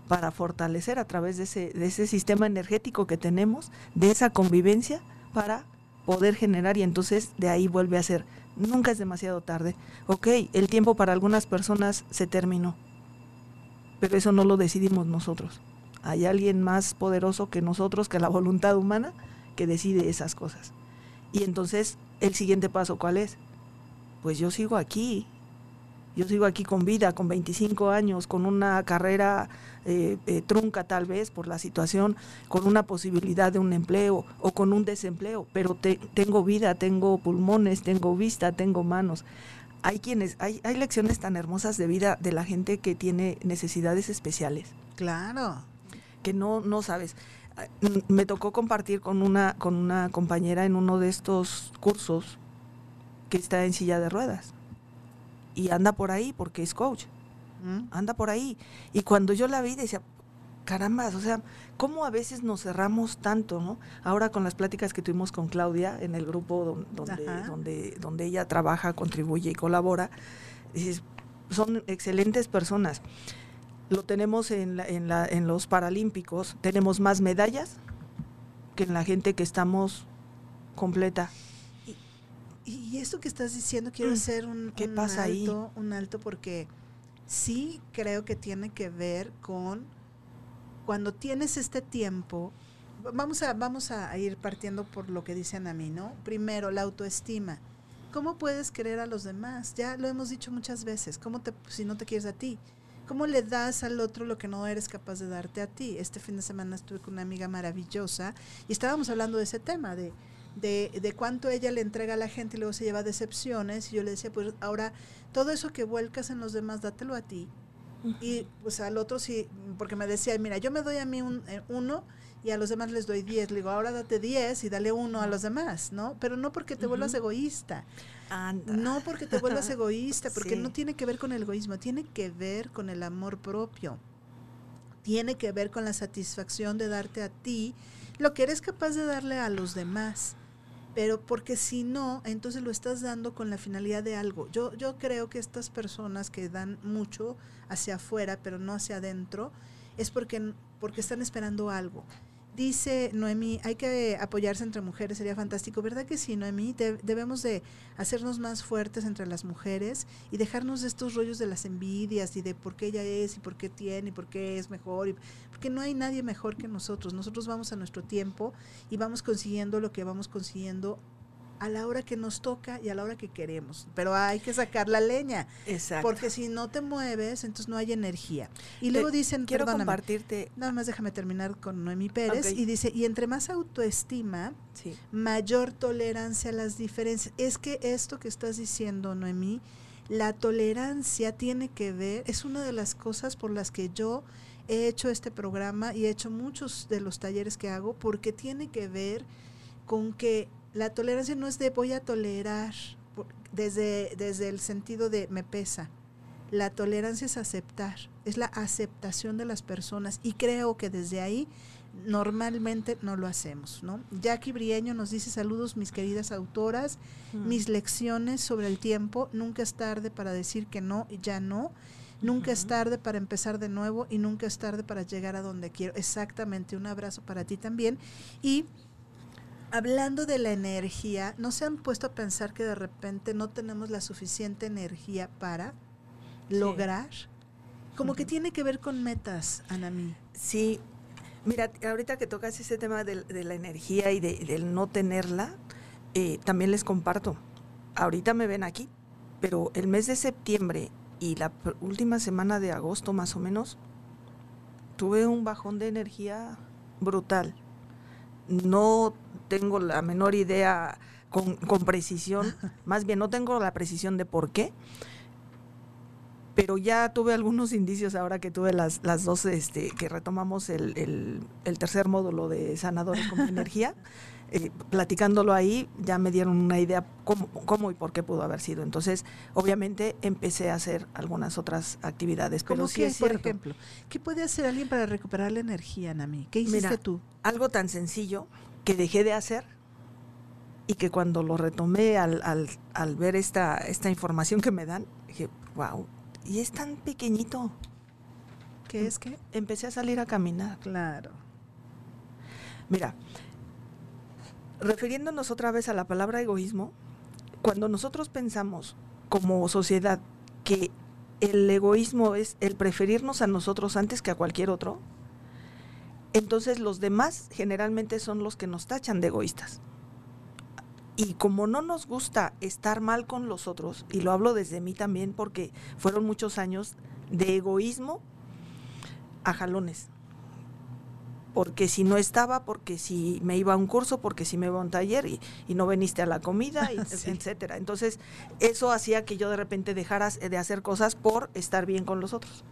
para fortalecer a través de ese, de ese sistema energético que tenemos, de esa convivencia, para poder generar y entonces de ahí vuelve a ser, nunca es demasiado tarde. Ok, el tiempo para algunas personas se terminó, pero eso no lo decidimos nosotros. Hay alguien más poderoso que nosotros, que la voluntad humana, que decide esas cosas. Y entonces, el siguiente paso, ¿cuál es? Pues yo sigo aquí, yo sigo aquí con vida, con 25 años, con una carrera eh, eh, trunca tal vez por la situación, con una posibilidad de un empleo o con un desempleo, pero tengo vida, tengo pulmones, tengo vista, tengo manos. Hay quienes, hay, hay lecciones tan hermosas de vida de la gente que tiene necesidades especiales. Claro. Que no, no sabes. Ah, me tocó compartir con una, con una compañera en uno de estos cursos que está en silla de ruedas y anda por ahí porque es coach. Mm. Anda por ahí. Y cuando yo la vi decía, caramba, o sea, ¿cómo a veces nos cerramos tanto, no? Ahora con las pláticas que tuvimos con Claudia en el grupo donde, donde, donde, ella trabaja, contribuye y colabora, dices, son excelentes personas. Lo tenemos en, en, la, en los Paralímpicos, tenemos más medallas que en la gente que estamos completa y esto que estás diciendo, quiero mm. hacer un, ¿Qué pasa alto, ahí? un alto porque sí creo que tiene que ver con cuando tienes este tiempo, vamos a, vamos a ir partiendo por lo que dicen a mí, ¿no? Primero, la autoestima. ¿Cómo puedes querer a los demás? Ya lo hemos dicho muchas veces. ¿Cómo te, si no te quieres a ti? ¿Cómo le das al otro lo que no eres capaz de darte a ti? Este fin de semana estuve con una amiga maravillosa y estábamos hablando de ese tema, de de, de cuánto ella le entrega a la gente y luego se lleva decepciones. Y yo le decía, pues ahora todo eso que vuelcas en los demás, dátelo a ti. Y pues al otro sí, porque me decía, mira, yo me doy a mí un, eh, uno y a los demás les doy diez. Le digo, ahora date diez y dale uno a los demás, ¿no? Pero no porque te vuelvas egoísta. No porque te vuelvas egoísta, porque no tiene que ver con el egoísmo, tiene que ver con el amor propio. Tiene que ver con la satisfacción de darte a ti lo que eres capaz de darle a los demás pero porque si no, entonces lo estás dando con la finalidad de algo. Yo, yo creo que estas personas que dan mucho hacia afuera, pero no hacia adentro, es porque, porque están esperando algo. Dice Noemí, hay que apoyarse entre mujeres, sería fantástico. ¿Verdad que sí, Noemí? debemos de hacernos más fuertes entre las mujeres y dejarnos de estos rollos de las envidias y de por qué ella es y por qué tiene y por qué es mejor. Y, porque no hay nadie mejor que nosotros. Nosotros vamos a nuestro tiempo y vamos consiguiendo lo que vamos consiguiendo a la hora que nos toca y a la hora que queremos. Pero hay que sacar la leña. Exacto. Porque si no te mueves, entonces no hay energía. Y luego dicen, quiero compartirte. Nada más déjame terminar con Noemí Pérez. Y dice, y entre más autoestima, mayor tolerancia a las diferencias. Es que esto que estás diciendo, Noemí, la tolerancia tiene que ver, es una de las cosas por las que yo he hecho este programa y he hecho muchos de los talleres que hago, porque tiene que ver con que la tolerancia no es de voy a tolerar desde, desde el sentido de me pesa. La tolerancia es aceptar, es la aceptación de las personas y creo que desde ahí normalmente no lo hacemos, ¿no? Jackie Brieño nos dice saludos mis queridas autoras, mm. mis lecciones sobre el tiempo, nunca es tarde para decir que no y ya no, nunca es tarde para empezar de nuevo y nunca es tarde para llegar a donde quiero. Exactamente, un abrazo para ti también y Hablando de la energía, ¿no se han puesto a pensar que de repente no tenemos la suficiente energía para lograr? Como que tiene que ver con metas, Anami. Sí, mira, ahorita que tocas ese tema de, la energía y de, del no tenerla, eh, también les comparto. Ahorita me ven aquí, pero el mes de septiembre y la última semana de agosto más o menos, tuve un bajón de energía brutal. No tengo la menor idea con, con precisión, más bien no tengo la precisión de por qué, pero ya tuve algunos indicios ahora que tuve las, las dos, este, que retomamos el, el, tercer módulo de sanadores con energía. Eh, platicándolo ahí, ya me dieron una idea cómo, cómo, y por qué pudo haber sido. Entonces, obviamente, empecé a hacer algunas otras actividades. Pero sí es por ejemplo? ¿Qué puede hacer alguien para recuperar la energía, Nami? ¿Qué hiciste tú? Algo tan sencillo que dejé de hacer y que cuando lo retomé al, al, al ver esta, esta información que me dan, dije, wow, y es tan pequeñito. ¿Qué es que? Empecé a salir a caminar. Claro. Mira, refiriéndonos otra vez a la palabra egoísmo, cuando nosotros pensamos como sociedad que el egoísmo es el preferirnos a nosotros antes que a cualquier otro, entonces los demás generalmente son los que nos tachan de egoístas. Y como no nos gusta estar mal con los otros, y lo hablo desde mí también porque fueron muchos años de egoísmo a jalones. Porque si no estaba, porque si me iba a un curso, porque si me iba a un taller y, no viniste a la comida, y, etcétera. Entonces, eso hacía que yo de repente dejara de hacer cosas por estar bien con los otros.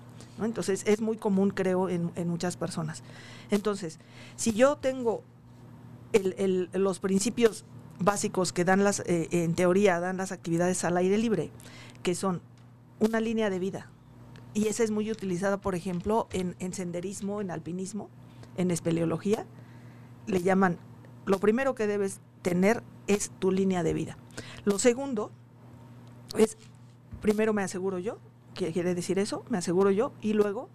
Entonces, es muy común, creo, en, muchas personas. Entonces, si yo tengo los principios básicos que dan las, eh, en teoría, dan las actividades al aire libre, que son una línea de vida. Y esa es muy utilizada, por ejemplo, en, senderismo, en alpinismo, en espeleología. Le llaman, lo primero que debes tener es tu línea de vida. Lo segundo es, primero me aseguro yo, ¿qué quiere decir eso? Me aseguro yo y luego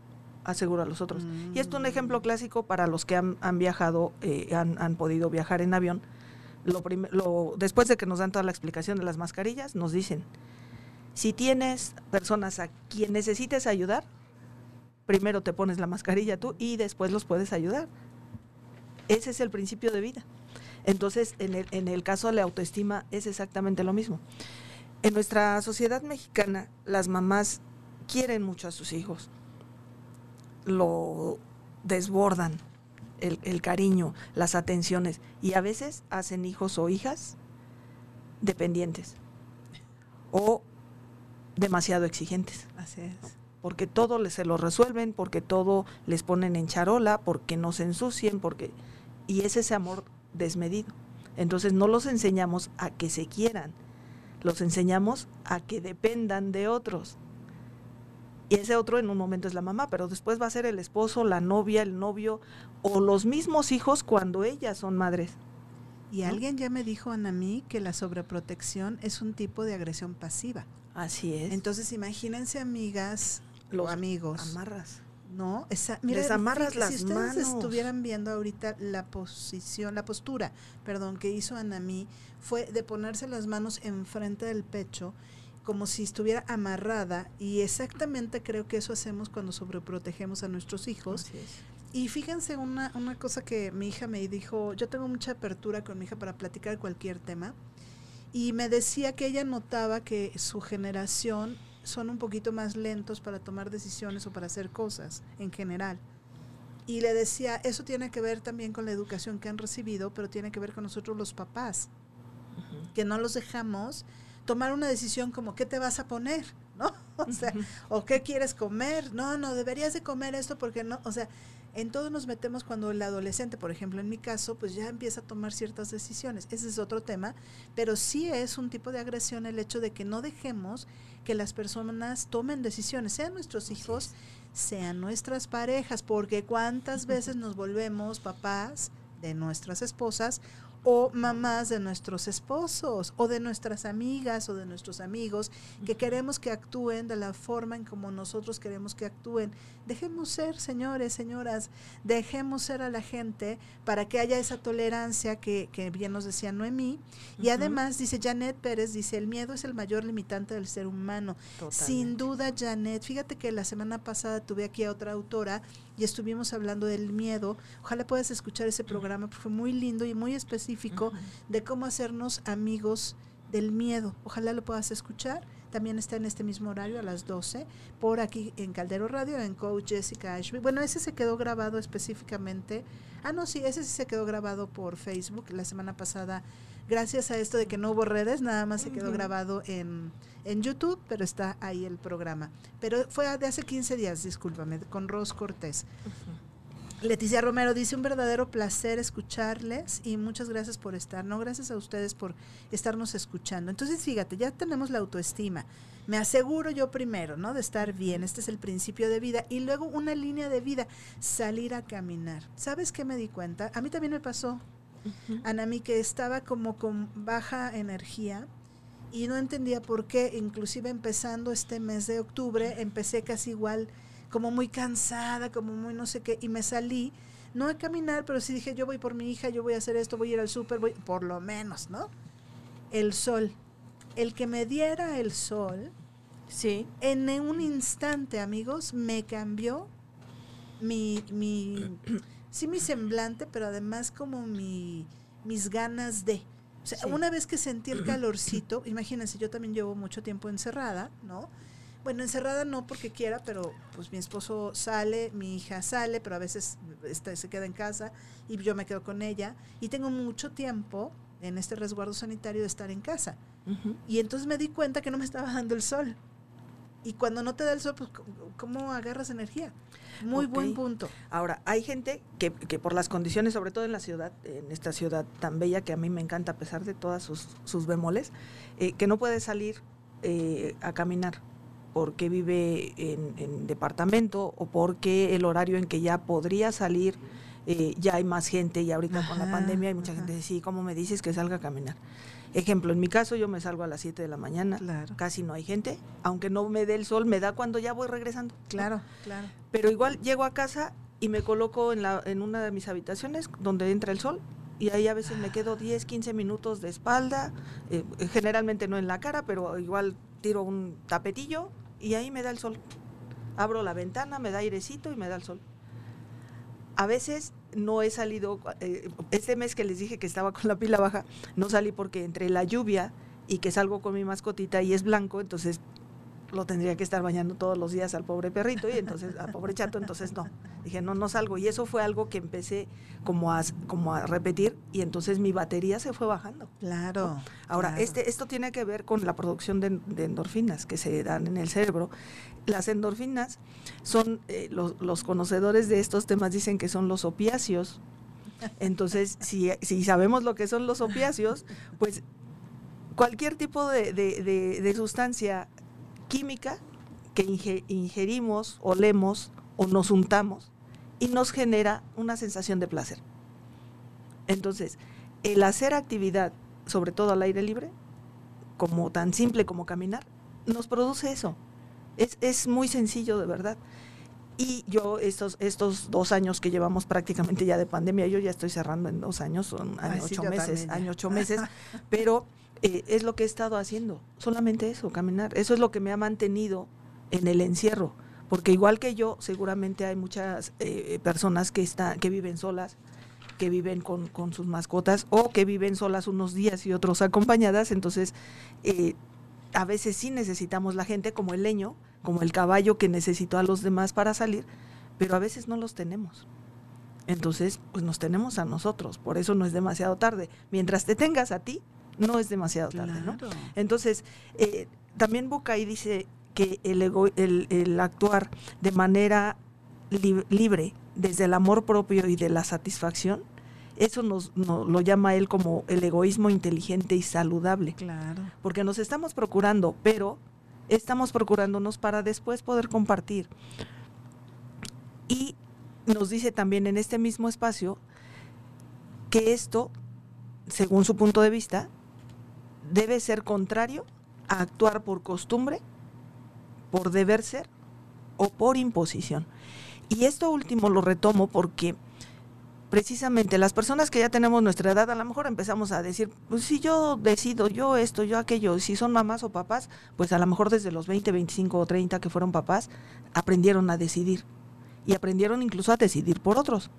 aseguro a los otros. Y esto es un ejemplo clásico para los que han, viajado, eh, han, han podido viajar en avión lo, después de que nos dan toda la explicación de las mascarillas, nos dicen, si tienes personas a quien necesites ayudar, primero te pones la mascarilla tú y después los puedes ayudar. Ese es el principio de vida. Entonces, en el, en el caso de la autoestima es exactamente lo mismo. En nuestra sociedad mexicana, las mamás quieren mucho a sus hijos, lo desbordan, el, cariño, las atenciones y a veces hacen hijos o hijas dependientes o demasiado exigentes. Así es. Porque todo les, se lo resuelven, porque todo les ponen en charola, porque no se ensucien, porque y es ese amor desmedido. Entonces no los enseñamos a que se quieran, los enseñamos a que dependan de otros. Y ese otro en un momento es la mamá, pero después va a ser el esposo, la novia, el novio o los mismos hijos cuando ellas son madres. Y alguien ya me dijo, Anamí, que la sobreprotección es un tipo de agresión pasiva. Así es. Entonces, imagínense, amigas los amigos. Amarras. No, esa, mira, Les amarras las si ustedes estuvieran viendo ahorita la posición, la postura, perdón, que hizo Anamí, fue de ponerse las manos enfrente del pecho como si estuviera amarrada y exactamente creo que eso hacemos cuando sobreprotegemos a nuestros hijos. Y fíjense una, una cosa que mi hija me dijo, yo tengo mucha apertura con mi hija para platicar cualquier tema y me decía que ella notaba que su generación son un poquito más lentos para tomar decisiones o para hacer cosas en general. Y le decía, eso tiene que ver también con la educación que han recibido, pero tiene que ver con nosotros los papás, que no los dejamos tomar una decisión como qué te vas a poner, ¿no? O sea, o qué quieres comer, no, no, deberías de comer esto porque no, o sea, en todo nos metemos cuando el adolescente, por ejemplo, en mi caso, pues ya empieza a tomar ciertas decisiones. Ese es otro tema, pero sí es un tipo de agresión el hecho de que no dejemos que las personas tomen decisiones, sean nuestros hijos, sean nuestras parejas, porque cuántas veces nos volvemos papás de nuestras esposas o mamás de nuestros esposos o de nuestras amigas o de nuestros amigos que queremos que actúen de la forma en como nosotros queremos que actúen. Dejemos ser, señores, señoras, dejemos ser a la gente para que haya esa tolerancia que, que bien nos decía Noemí. Y además, dice Janet Pérez, dice, el miedo es el mayor limitante del ser humano. Sin duda, Janet, fíjate que la semana pasada tuve aquí a otra autora y estuvimos hablando del miedo. Ojalá puedas escuchar ese programa, porque fue muy lindo y muy específico de cómo hacernos amigos del miedo. Ojalá lo puedas escuchar. También está en este mismo horario a las 12 por aquí en Caldero Radio, en Coach Jessica Ashby. Bueno, ese se quedó grabado específicamente. Ah, no, sí, ese sí se quedó grabado por Facebook la semana pasada. Gracias a esto de que no hubo redes, nada más se quedó grabado en, en YouTube, pero está ahí el programa. Pero fue de hace 15 días, discúlpame, con Ros Cortés. Leticia Romero dice un verdadero placer escucharles y muchas gracias por estar. No, gracias a ustedes por estarnos escuchando. Entonces, fíjate, ya tenemos la autoestima. Me aseguro yo primero, ¿no? De estar bien. Este es el principio de vida. Y luego una línea de vida, salir a caminar. ¿Sabes qué me di cuenta? A mí también me pasó, Anami, que estaba como con baja energía y no entendía por qué. Inclusive empezando este mes de octubre, empecé casi igual como muy cansada, como muy no sé qué, y me salí, no a caminar, pero sí dije, yo voy por mi hija, yo voy a hacer esto, voy a ir al súper, voy, por lo menos, ¿no? El sol, el que me diera el sol, sí. en un instante, amigos, me cambió mi, mi sí mi semblante, pero además como mi, mis ganas de. O sea, una vez que sentí el calorcito, imagínense, yo también llevo mucho tiempo encerrada, ¿no? Bueno, encerrada no porque quiera, pero pues mi esposo sale, mi hija sale, pero a veces se queda en casa y yo me quedo con ella. Y tengo mucho tiempo en este resguardo sanitario de estar en casa. Y entonces me di cuenta que no me estaba dando el sol. Y cuando no te da el sol, pues ¿cómo agarras energía? Muy buen punto. Ahora, hay gente que, que, por las condiciones, sobre todo en la ciudad, en esta ciudad tan bella que a mí me encanta a pesar de todas sus, sus bemoles, eh, que no puede salir eh, a caminar porque vive en, departamento o porque el horario en que ya podría salir eh, ya hay más gente y ahorita con la pandemia hay mucha gente que dice, sí, ¿cómo me dices que salga a caminar? Ejemplo, en mi caso yo me salgo a las 7 de la mañana, casi no hay gente, aunque no me dé el sol, me da cuando ya voy regresando. Claro, claro. Pero igual llego a casa y me coloco en, la, en una de mis habitaciones donde entra el sol y ahí a veces me quedo 10, 15 minutos de espalda, eh, generalmente no en la cara, pero igual tiro un tapetillo y ahí me da el sol. Abro la ventana, me da airecito y me da el sol. A veces no he salido, eh, este mes que les dije que estaba con la pila baja, no salí porque entre la lluvia y que salgo con mi mascotita y es blanco, entonces lo tendría que estar bañando todos los días al pobre perrito y entonces al pobre chato, entonces no. Dije, no, no salgo. Y eso fue algo que empecé como a, como a repetir y entonces mi batería se fue bajando. Claro. Ahora, Este, esto tiene que ver con la producción de, endorfinas que se dan en el cerebro. Las endorfinas son, eh, los, los conocedores de estos temas dicen que son los opiáceos. Entonces, si, si sabemos lo que son los opiáceos, pues cualquier tipo de, de, de sustancia química que ingerimos, olemos o nos untamos y nos genera una sensación de placer. Entonces, el hacer actividad, sobre todo al aire libre, como tan simple como caminar, nos produce eso. Es, muy sencillo, de verdad. Y yo estos, estos dos años que llevamos prácticamente ya de pandemia, yo ya estoy cerrando en dos años, son ocho meses, año ocho meses, pero eh, es lo que he estado haciendo, solamente eso, caminar. Eso es lo que me ha mantenido en el encierro, porque igual que yo, seguramente hay muchas eh, personas que, están, que viven solas, que viven con, sus mascotas o que viven solas unos días y otros acompañadas, entonces eh, a veces sí necesitamos la gente como el leño, como el caballo que necesitó a los demás para salir, pero a veces no los tenemos. Entonces, pues nos tenemos a nosotros, por eso no es demasiado tarde. Mientras te tengas a ti, no es demasiado tarde, ¿no? Entonces, eh, también Bucay dice que el, el, actuar de manera libre, desde el amor propio y de la satisfacción, eso nos, lo llama él como el egoísmo inteligente y saludable. Claro. Porque nos estamos procurando, pero estamos procurándonos para después poder compartir. Y nos dice también en este mismo espacio que esto según su punto de vista, debe ser contrario a actuar por costumbre, por deber ser o por imposición. Y esto último lo retomo porque precisamente las personas que ya tenemos nuestra edad, a lo mejor empezamos a decir, pues si yo decido, yo esto, yo aquello, si son mamás o papás, pues a lo mejor desde los 20, 25 o 30 que fueron papás, aprendieron a decidir y aprendieron incluso a decidir por otros.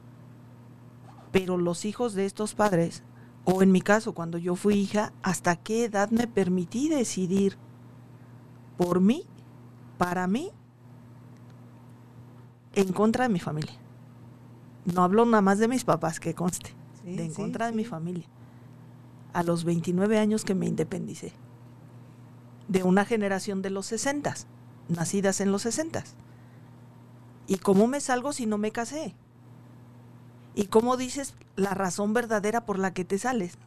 Pero los hijos de estos padres, o en mi caso cuando yo fui hija, ¿hasta qué edad me permití decidir por mí, para mí, en contra de mi familia? no hablo nada más de mis papás, que conste, de en contra de mi familia. A los 29 años que me independicé. De una generación de los 60, nacidas en los 60. ¿Y cómo me salgo si no me casé? ¿Y cómo dices la razón verdadera por la que te sales?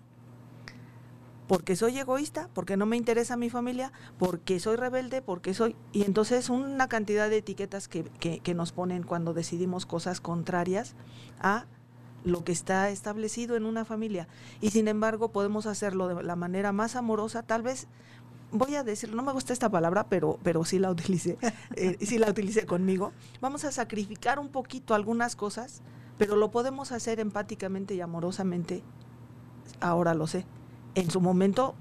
porque soy egoísta, porque no me interesa mi familia, porque soy rebelde, porque soy... Y entonces una cantidad de etiquetas que, que, nos ponen cuando decidimos cosas contrarias a lo que está establecido en una familia. Y sin embargo podemos hacerlo de la manera más amorosa, tal vez voy a decir, no me gusta esta palabra, pero, pero sí la utilicé, eh, sí la utilicé conmigo. Vamos a sacrificar un poquito algunas cosas, pero lo podemos hacer empáticamente y amorosamente. Ahora lo sé en su momento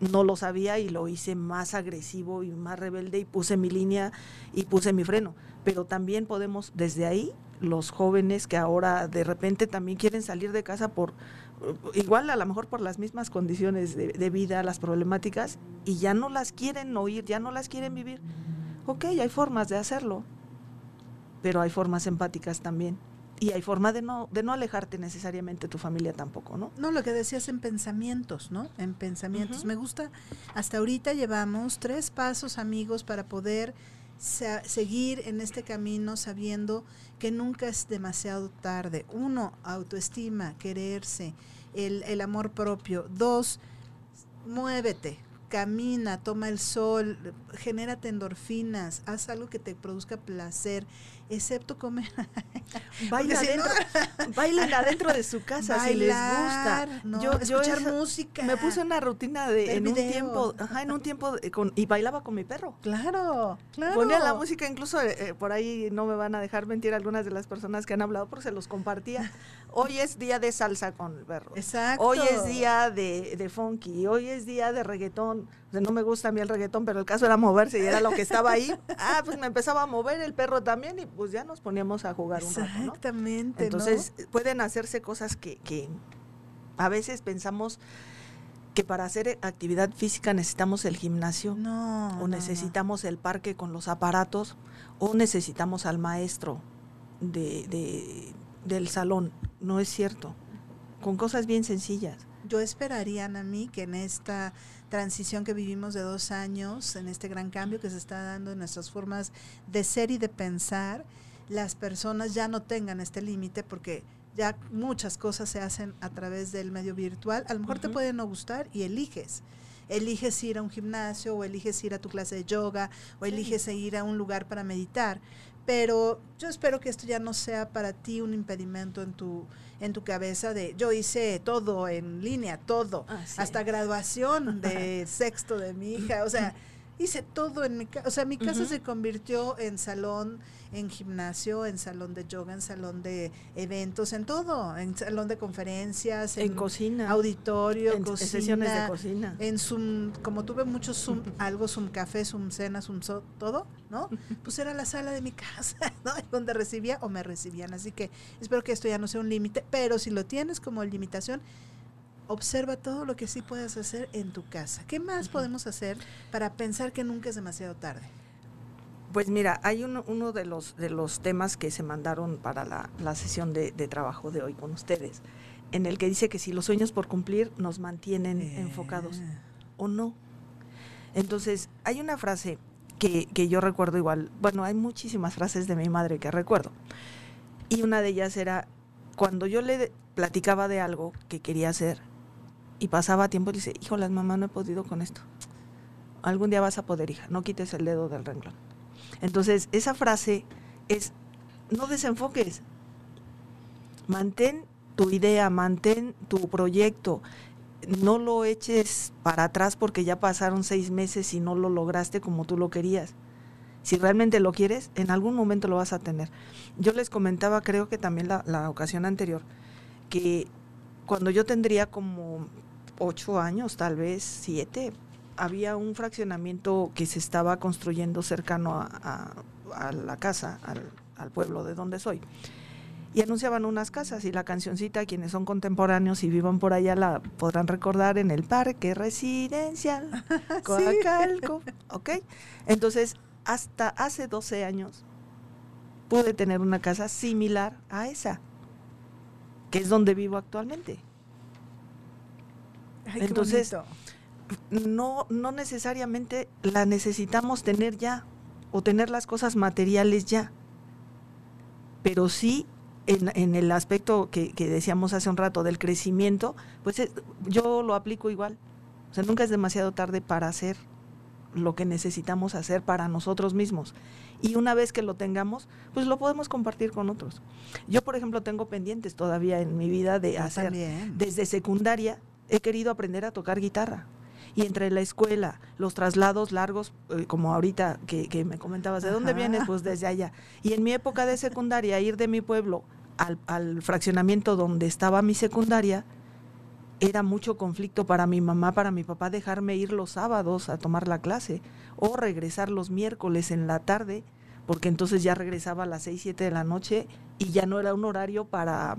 no lo sabía y lo hice más agresivo y más rebelde y puse mi línea y puse mi freno. Pero también podemos desde ahí, los jóvenes que ahora de repente también quieren salir de casa por, igual a lo mejor por las mismas condiciones de, vida, las problemáticas, y ya no las quieren oír, ya no las quieren vivir. Ok, hay formas de hacerlo, pero hay formas empáticas también y hay forma de no, de no alejarte necesariamente de tu familia tampoco, ¿no? No, lo que decías en pensamientos, ¿no? En pensamientos. Me gusta, hasta ahorita llevamos tres pasos, amigos, para poder seguir en este camino sabiendo que nunca es demasiado tarde. Uno, autoestima, quererse, el, el amor propio. Dos, muévete, camina, toma el sol, genérate endorfinas, haz algo que te produzca placer excepto comer. Baila adentro, bailen adentro de su casa si les gusta. yo, escuchar música. Me puse una rutina de en un tiempo, ajá, en un tiempo con, y bailaba con mi perro. Claro, claro. Ponía la música, incluso eh, eh, por ahí no me van a dejar mentir algunas de las personas que han hablado porque se los compartía. Hoy es día de salsa con el perro. Exacto. Hoy es día de, de funky, hoy es día de reggaetón. O sea, no me gusta a mí el reggaetón, pero el caso era moverse y era lo que estaba ahí. Ah, pues me empezaba a mover el perro también y pues ya nos poníamos a jugar un rato, Exactamente. Entonces pueden hacerse cosas que, que a veces pensamos que para hacer actividad física necesitamos el gimnasio no, o necesitamos el parque con los aparatos o necesitamos al maestro de, de, del salón. No es cierto. Con cosas bien sencillas. Yo esperaría, a mí, que en esta transición que vivimos de dos años, en este gran cambio que se está dando en nuestras formas de ser y de pensar, las personas ya no tengan este límite porque ya muchas cosas se hacen a través del medio virtual. A lo mejor te puede no gustar y eliges. Eliges ir a un gimnasio o eliges ir a tu clase de yoga o eliges ir a un lugar para meditar. Pero yo espero que esto ya no sea para ti un impedimento en tu en tu cabeza de yo hice todo en línea, todo, hasta graduación de sexto de mi hija, o sea, hice todo en mi casa, o sea, mi casa se convirtió en salón en gimnasio, en salón de yoga, en salón de eventos, en todo, en salón de conferencias, en, cocina, auditorio, en, sesiones de cocina, en Zoom, como tuve mucho Zoom, algo Zoom café, Zoom cena, Zoom todo, ¿no? Pues era la sala de mi casa, ¿no? Donde recibía o me recibían, así que espero que esto ya no sea un límite, pero si lo tienes como limitación, observa todo lo que sí puedes hacer en tu casa. ¿Qué más podemos hacer para pensar que nunca es demasiado tarde? Pues mira, hay uno, uno de, los, de los temas que se mandaron para la, sesión de, trabajo de hoy con ustedes, en el que dice que si los sueños por cumplir nos mantienen eh. enfocados o no. Entonces, hay una frase que, que yo recuerdo igual, bueno, hay muchísimas frases de mi madre que recuerdo, y una de ellas era, cuando yo le platicaba de algo que quería hacer y pasaba tiempo, dice, las mamá, no he podido con esto. Algún día vas a poder, hija, no quites el dedo del renglón. Entonces, esa frase es, no desenfoques, mantén tu idea, mantén tu proyecto. No lo eches para atrás porque ya pasaron seis meses y no lo lograste como tú lo querías. Si realmente lo quieres, en algún momento lo vas a tener. Yo les comentaba, creo que también la, la ocasión anterior, que cuando yo tendría como ocho años, tal vez siete, había un fraccionamiento que se estaba construyendo cercano a, la casa, al, pueblo de donde soy. Y anunciaban unas casas y la cancioncita, quienes son contemporáneos y vivan por allá, la podrán recordar en el parque residencial, Coacalco, ¿ok? Entonces, hasta hace 12 años pude tener una casa similar a esa, que es donde vivo actualmente. Entonces, no, no necesariamente la necesitamos tener ya o tener las cosas materiales ya, pero sí en, el aspecto que, decíamos hace un rato del crecimiento, pues eh, yo lo aplico igual. O sea, nunca es demasiado tarde para hacer lo que necesitamos hacer para nosotros mismos. Y una vez que lo tengamos, pues lo podemos compartir con otros. Yo, por ejemplo, tengo pendientes todavía en mi vida de hacer. Desde secundaria he querido aprender a tocar guitarra y entre la escuela, los traslados largos, eh, como ahorita que, me comentabas, ¿de dónde vienes? Pues desde allá. Y en mi época de secundaria, ir de mi pueblo al, al fraccionamiento donde estaba mi secundaria, era mucho conflicto para mi mamá, para mi papá dejarme ir los sábados a tomar la clase o regresar los miércoles en la tarde, porque entonces ya regresaba a las 6, 7 de la noche y ya no era un horario para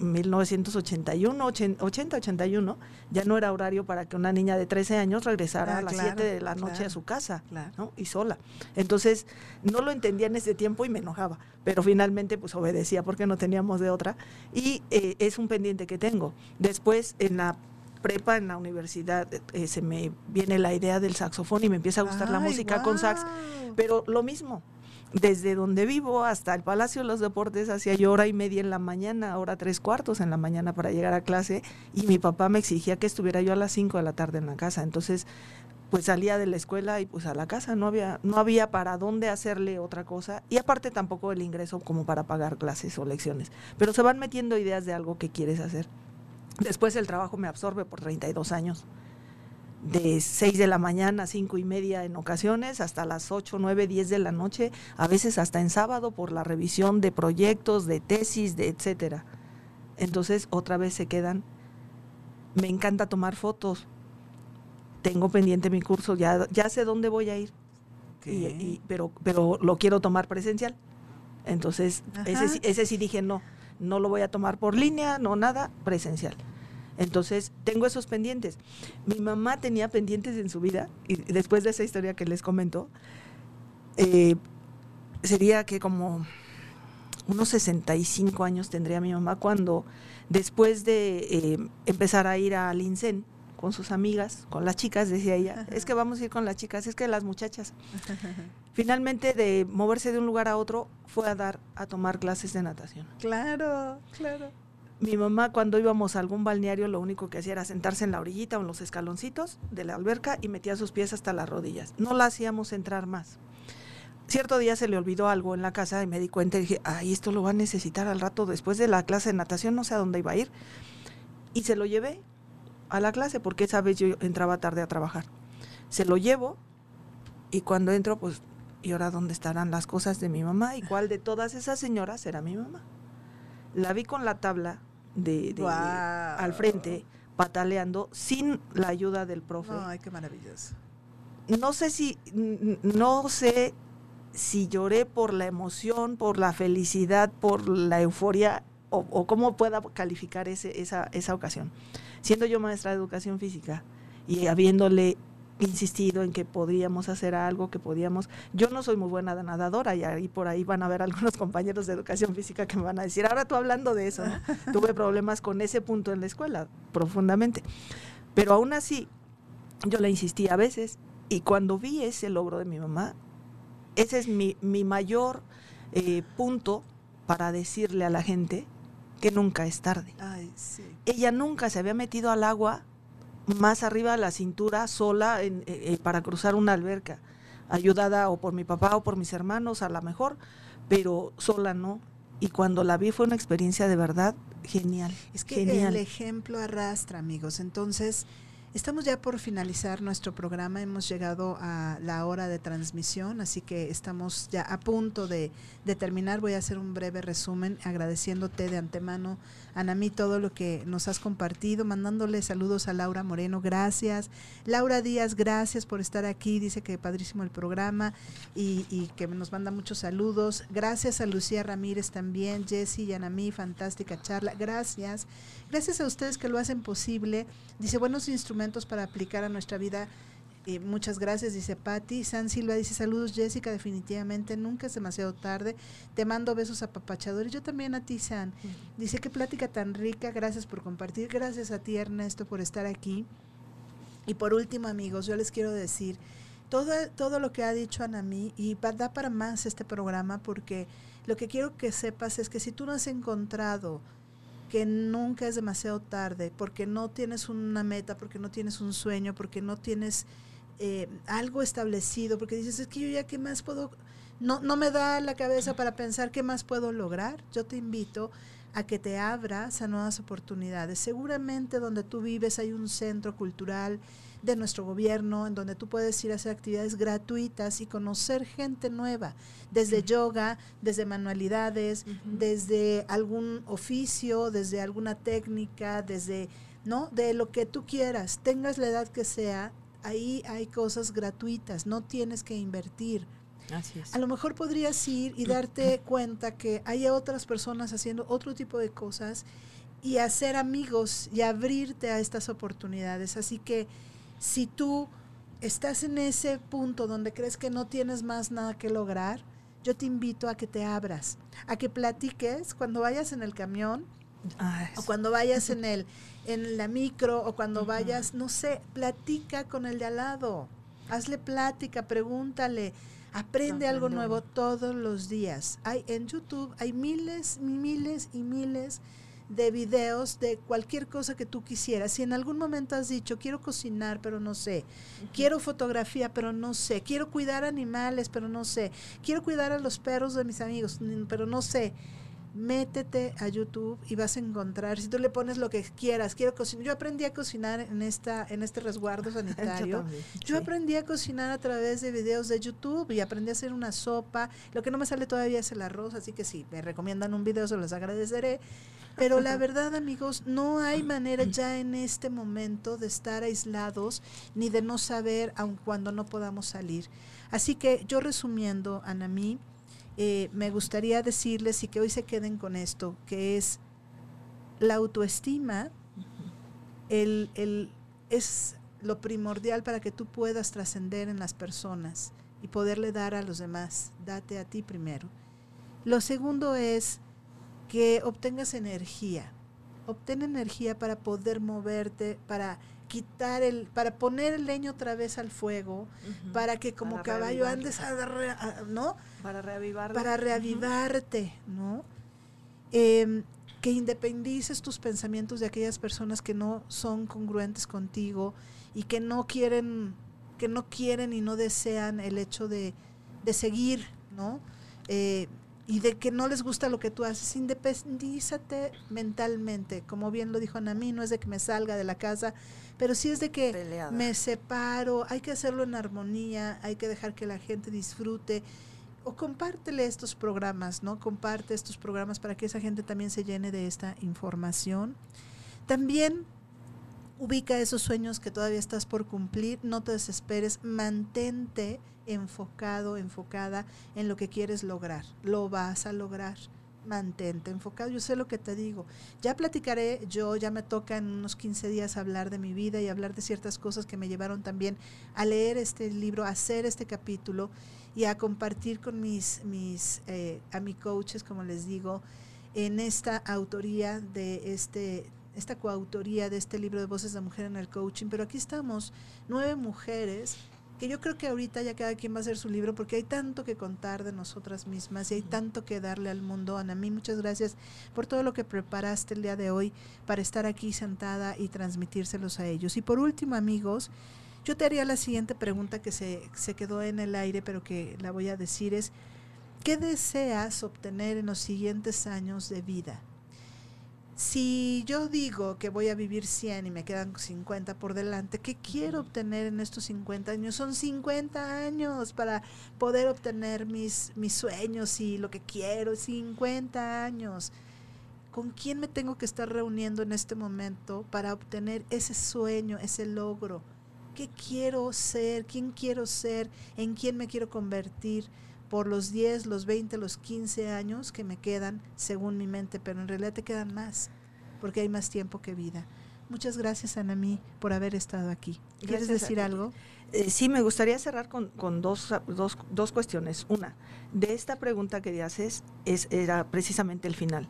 1981, 80, 81, ya no era horario para que una niña de 13 años regresara ah, a las 7 de la noche a su casa, ¿no? Y sola. Entonces, no lo entendía en ese tiempo y me enojaba, pero finalmente pues obedecía porque no teníamos de otra. Y eh, es un pendiente que tengo. Después, en la prepa, en la universidad, eh, se me viene la idea del saxofón y me empieza a gustar la música con sax, pero lo mismo, desde donde vivo hasta el Palacio de los Deportes hacía yo hora y media en la mañana, hora tres cuartos en la mañana para llegar a clase y mi papá me exigía que estuviera yo a las cinco de la tarde en la casa. Entonces, pues salía de la escuela y pues a la casa, no había, no había para dónde hacerle otra cosa y aparte tampoco el ingreso como para pagar clases o lecciones. Pero se van metiendo ideas de algo que quieres hacer. Después el trabajo me absorbe por 32 años de 6 de la mañana 5 y media en ocasiones, hasta las 8, 9, 10 de la noche, a veces hasta en sábado por la revisión de proyectos, de tesis, de etcétera. Entonces otra vez se quedan. Me encanta tomar fotos. Tengo pendiente mi curso, ya, ya sé dónde voy a ir. pero, pero lo quiero tomar presencial. Entonces, ese, ese sí dije no, no lo voy a tomar por línea, no nada, presencial. Entonces, tengo esos pendientes. Mi mamá tenía pendientes en su vida, y después de esa historia que les comento, eh, sería que como unos 65 años tendría mi mamá cuando, después de eh, empezar a ir al INSEN con sus amigas, con las chicas, decía ella, es que vamos a ir con las chicas, es que las muchachas. Finalmente, de moverse de un lugar a otro, fue a dar, a tomar clases de natación. Claro, claro mi mamá cuando íbamos a algún balneario lo único que hacía era sentarse en la orillita o en los escaloncitos de la alberca y metía sus pies hasta las rodillas. No la hacíamos entrar más. Cierto día se le olvidó algo en la casa y me di cuenta y dije, ay, esto lo va a necesitar al rato después de la clase de natación, no sé a dónde iba a ir. Y se lo llevé a la clase porque esa vez yo entraba tarde a trabajar. Se lo llevo y cuando entro, pues, ¿y ahora dónde estarán las cosas de mi mamá? ¿Y cuál de todas esas señoras era mi mamá? La vi con la tabla de, al frente, pataleando, sin la ayuda del profe. Ay, qué maravilloso. No sé si, no sé si lloré por la emoción, por la felicidad, por la euforia, o, cómo pueda calificar ese, esa, esa ocasión. Siendo yo maestra de educación física y habiéndole insistido en que podíamos hacer algo, que podíamos. Yo no soy muy buena nadadora y ahí por ahí van a ver algunos compañeros de educación física que me van a decir, ahora tú hablando de eso, tuve problemas con ese punto en la escuela, profundamente. Pero aún así, yo le insistí a veces y cuando vi ese logro de mi mamá, ese es mi, mi mayor eh, punto para decirle a la gente que nunca es tarde. Ella nunca se había metido al agua más arriba de la cintura sola en, eh, eh, para cruzar una alberca, ayudada o por mi papá o por mis hermanos a lo mejor, pero sola no. y cuando la vi fue una experiencia de verdad genial. Es que el ejemplo arrastra, amigos. Entonces, Estamos ya por finalizar nuestro programa, hemos llegado a la hora de transmisión, así que estamos ya a punto de, terminar. Voy a hacer un breve resumen agradeciéndote de antemano, Anamí, todo lo que nos has compartido, mandándole saludos a Laura Moreno, gracias. Laura Díaz, gracias por estar aquí, dice que padrísimo el programa y, y que nos manda muchos saludos. Gracias a Lucía Ramírez también, Jessy y Anamí, fantástica charla, gracias. Gracias a ustedes que lo hacen posible. Dice, buenos instrumentos para aplicar a nuestra vida. Eh, muchas gracias, dice Patti. San Silva dice, saludos Jessica, definitivamente, nunca es demasiado tarde. Te mando besos apapachadores. Yo también a ti, San. Dice, qué plática tan rica, gracias por compartir. Gracias a ti, Ernesto, por estar aquí. Y por último, amigos, yo les quiero decir, todo, todo lo que ha dicho Anami, y da para más este programa, porque lo que quiero que sepas es que si tú no has encontrado que nunca es demasiado tarde, porque no tienes una meta, porque no tienes un sueño, porque no tienes eh, algo establecido, porque dices, es que yo ya qué más puedo, no, no me da la cabeza para pensar qué más puedo lograr. Yo te invito a que te abras a nuevas oportunidades. Seguramente donde tú vives hay un centro cultural, de nuestro gobierno, en donde tú puedes ir a hacer actividades gratuitas y conocer gente nueva, desde yoga, desde manualidades, desde algún oficio, desde alguna técnica, desde, ¿no? De lo que tú quieras, tengas la edad que sea, ahí hay cosas gratuitas, no tienes que invertir. Así es. A lo mejor podrías ir y darte cuenta que hay otras personas haciendo otro tipo de cosas y hacer amigos y abrirte a estas oportunidades. Así que si tú estás en ese punto donde crees que no tienes más nada que lograr, yo te invito a que te abras, a que platiques cuando vayas en el camión o cuando vayas en el en la micro o cuando vayas, no sé, platica con el de al lado. Hazle plática, pregúntale, aprende algo nuevo todos los días. Hay en YouTube hay miles, miles y miles de videos de cualquier cosa que tú quisieras. Si en algún momento has dicho, quiero cocinar, pero no sé, quiero fotografía, pero no sé, quiero cuidar animales, pero no sé, quiero cuidar a los perros de mis amigos, pero no sé, métete a YouTube y vas a encontrar, si tú le pones lo que quieras, quiero cocinar, yo aprendí a cocinar en esta en este resguardo sanitario. yo, aprendí a cocinar a través de videos de YouTube y aprendí a hacer una sopa. Lo que no me sale todavía es el arroz, así que si me recomiendan un video se los agradeceré. Pero la verdad, amigos, no hay manera ya en este momento de estar aislados ni de no saber aun cuando no podamos salir. Así que yo resumiendo, Anamí, eh, me gustaría decirles y que hoy se queden con esto, que es la autoestima, el, es lo primordial para que tú puedas trascender en las personas y poderle dar a los demás. Date a ti primero. Lo segundo es que obtengas energía. Obtén energía para poder moverte, para quitar el, para poner el leño otra vez al fuego, para que como caballo andes, a, ¿no? Para reavivarte. Para reavivarte, ¿no? Em, que independices tus pensamientos de aquellas personas que no son congruentes contigo y que no quieren, que no quieren y no desean el hecho de, de seguir, ¿no? Eh, y de que no les gusta lo que tú haces, independízate mentalmente. Como bien lo dijo Anamí, no es de que me salga de la casa, pero sí es de que me separo, hay que hacerlo en armonía, hay que dejar que la gente disfrute. O compártele estos programas, ¿no? Comparte estos programas para que esa gente también se llene de esta información. También ubica esos sueños que todavía estás por cumplir, no te desesperes, mantente enfocado, enfocada en lo que quieres lograr. Lo vas a lograr. Mantente enfocado. Yo sé lo que te digo. Ya platicaré, yo ya me toca en unos 15 días hablar de mi vida y hablar de ciertas cosas que me llevaron también a leer este libro, a hacer este capítulo y a compartir con mis, mis eh, a mis coaches, como les digo, en esta autoría de este esta coautoría de este libro de Voces de Mujer en el Coaching, pero aquí estamos, nueve mujeres que yo creo que ahorita ya cada quien va a hacer su libro porque hay tanto que contar de nosotras mismas y hay tanto que darle al mundo. Ana, mí muchas gracias por todo lo que preparaste el día de hoy para estar aquí sentada y transmitírselos a ellos. Y por último, amigos, yo te haría la siguiente pregunta que se, se quedó en el aire, pero que la voy a decir es, ¿Qué deseas obtener en los siguientes años de vida? Si yo digo que voy a vivir 100 y me quedan 50 por delante, ¿qué quiero obtener en estos 50 años? Son 50 años para poder obtener mis, mis sueños y lo que quiero, 50 años. ¿Con quién me tengo que estar reuniendo en este momento para obtener ese sueño, ese logro? ¿Qué quiero ser? ¿Quién quiero ser? ¿En quién me quiero convertir? Por los 10, los 20, los 15 años que me quedan según mi mente, pero en realidad te quedan más, porque hay más tiempo que vida. Muchas gracias, Anami, por haber estado aquí. ¿Quieres decir algo? Eh, sí, me gustaría cerrar con, dos, dos, dos, cuestiones. Una, de esta pregunta que haces es, era precisamente el final.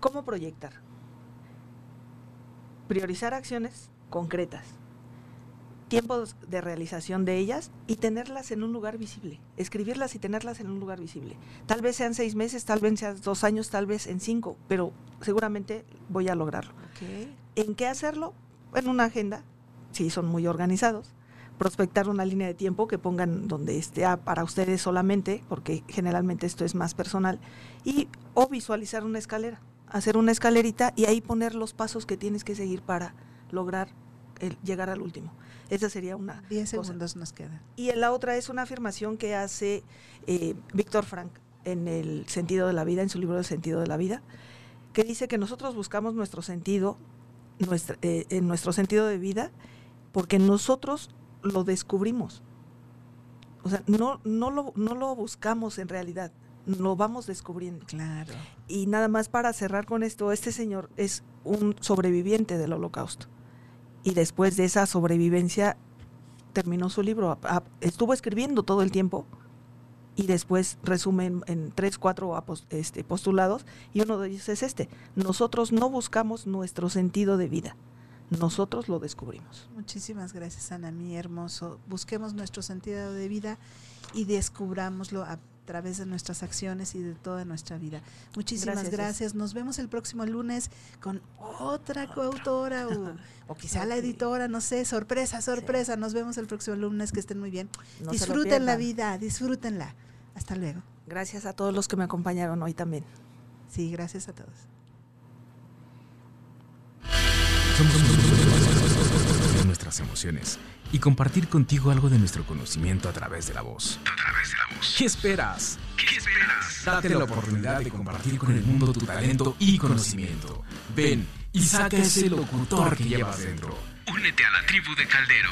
¿Cómo proyectar? Priorizar acciones concretas tiempos de realización de ellas y tenerlas en un lugar visible, escribirlas y tenerlas en un lugar visible. Tal vez sean seis meses, tal vez sean dos años, tal vez en cinco, pero seguramente voy a lograrlo. ¿En qué hacerlo? En una agenda, si son muy organizados, prospectar una línea de tiempo que pongan donde esté para ustedes solamente, porque generalmente esto es más personal, y o visualizar una escalera, hacer una escalerita y ahí poner los pasos que tienes que seguir para lograr el llegar al último. Esa sería una. Diez segundos nos quedan. Y la otra es una afirmación que hace eh, Víctor Frank en el sentido de la vida, en su libro El sentido de la vida, que dice que nosotros buscamos nuestro sentido, nuestra, eh, en nuestro sentido de vida, porque nosotros lo descubrimos. O sea, no, no, lo, no lo buscamos en realidad, lo vamos descubriendo. Claro. Y nada más para cerrar con esto, este señor es un sobreviviente del holocausto y después de esa sobrevivencia terminó su libro. Estuvo escribiendo todo el tiempo y después resume en, tres, cuatro este, postulados y uno de ellos es este. Nosotros no buscamos nuestro sentido de vida. Nosotros lo descubrimos. Muchísimas gracias, Ana, mi hermoso. Busquemos nuestro sentido de vida y descubrámoslo través de nuestras acciones y de toda nuestra vida. Muchísimas gracias. Nos vemos el próximo lunes con otra coautora o, quizá la editora, no sé, sorpresa, sorpresa. Nos vemos el próximo lunes, que estén muy bien. Disfruten la vida, disfrútenla. Hasta luego. Gracias a todos los que me acompañaron hoy también. Sí, gracias a todos. nuestras emociones y compartir contigo algo de nuestro conocimiento a través de la voz. A través de la voz. ¿Qué esperas? ¿Qué esperas? Date la oportunidad de compartir con el mundo tu talento y conocimiento. Ven y saca ese locutor que llevas dentro. Únete a la tribu de Caldero.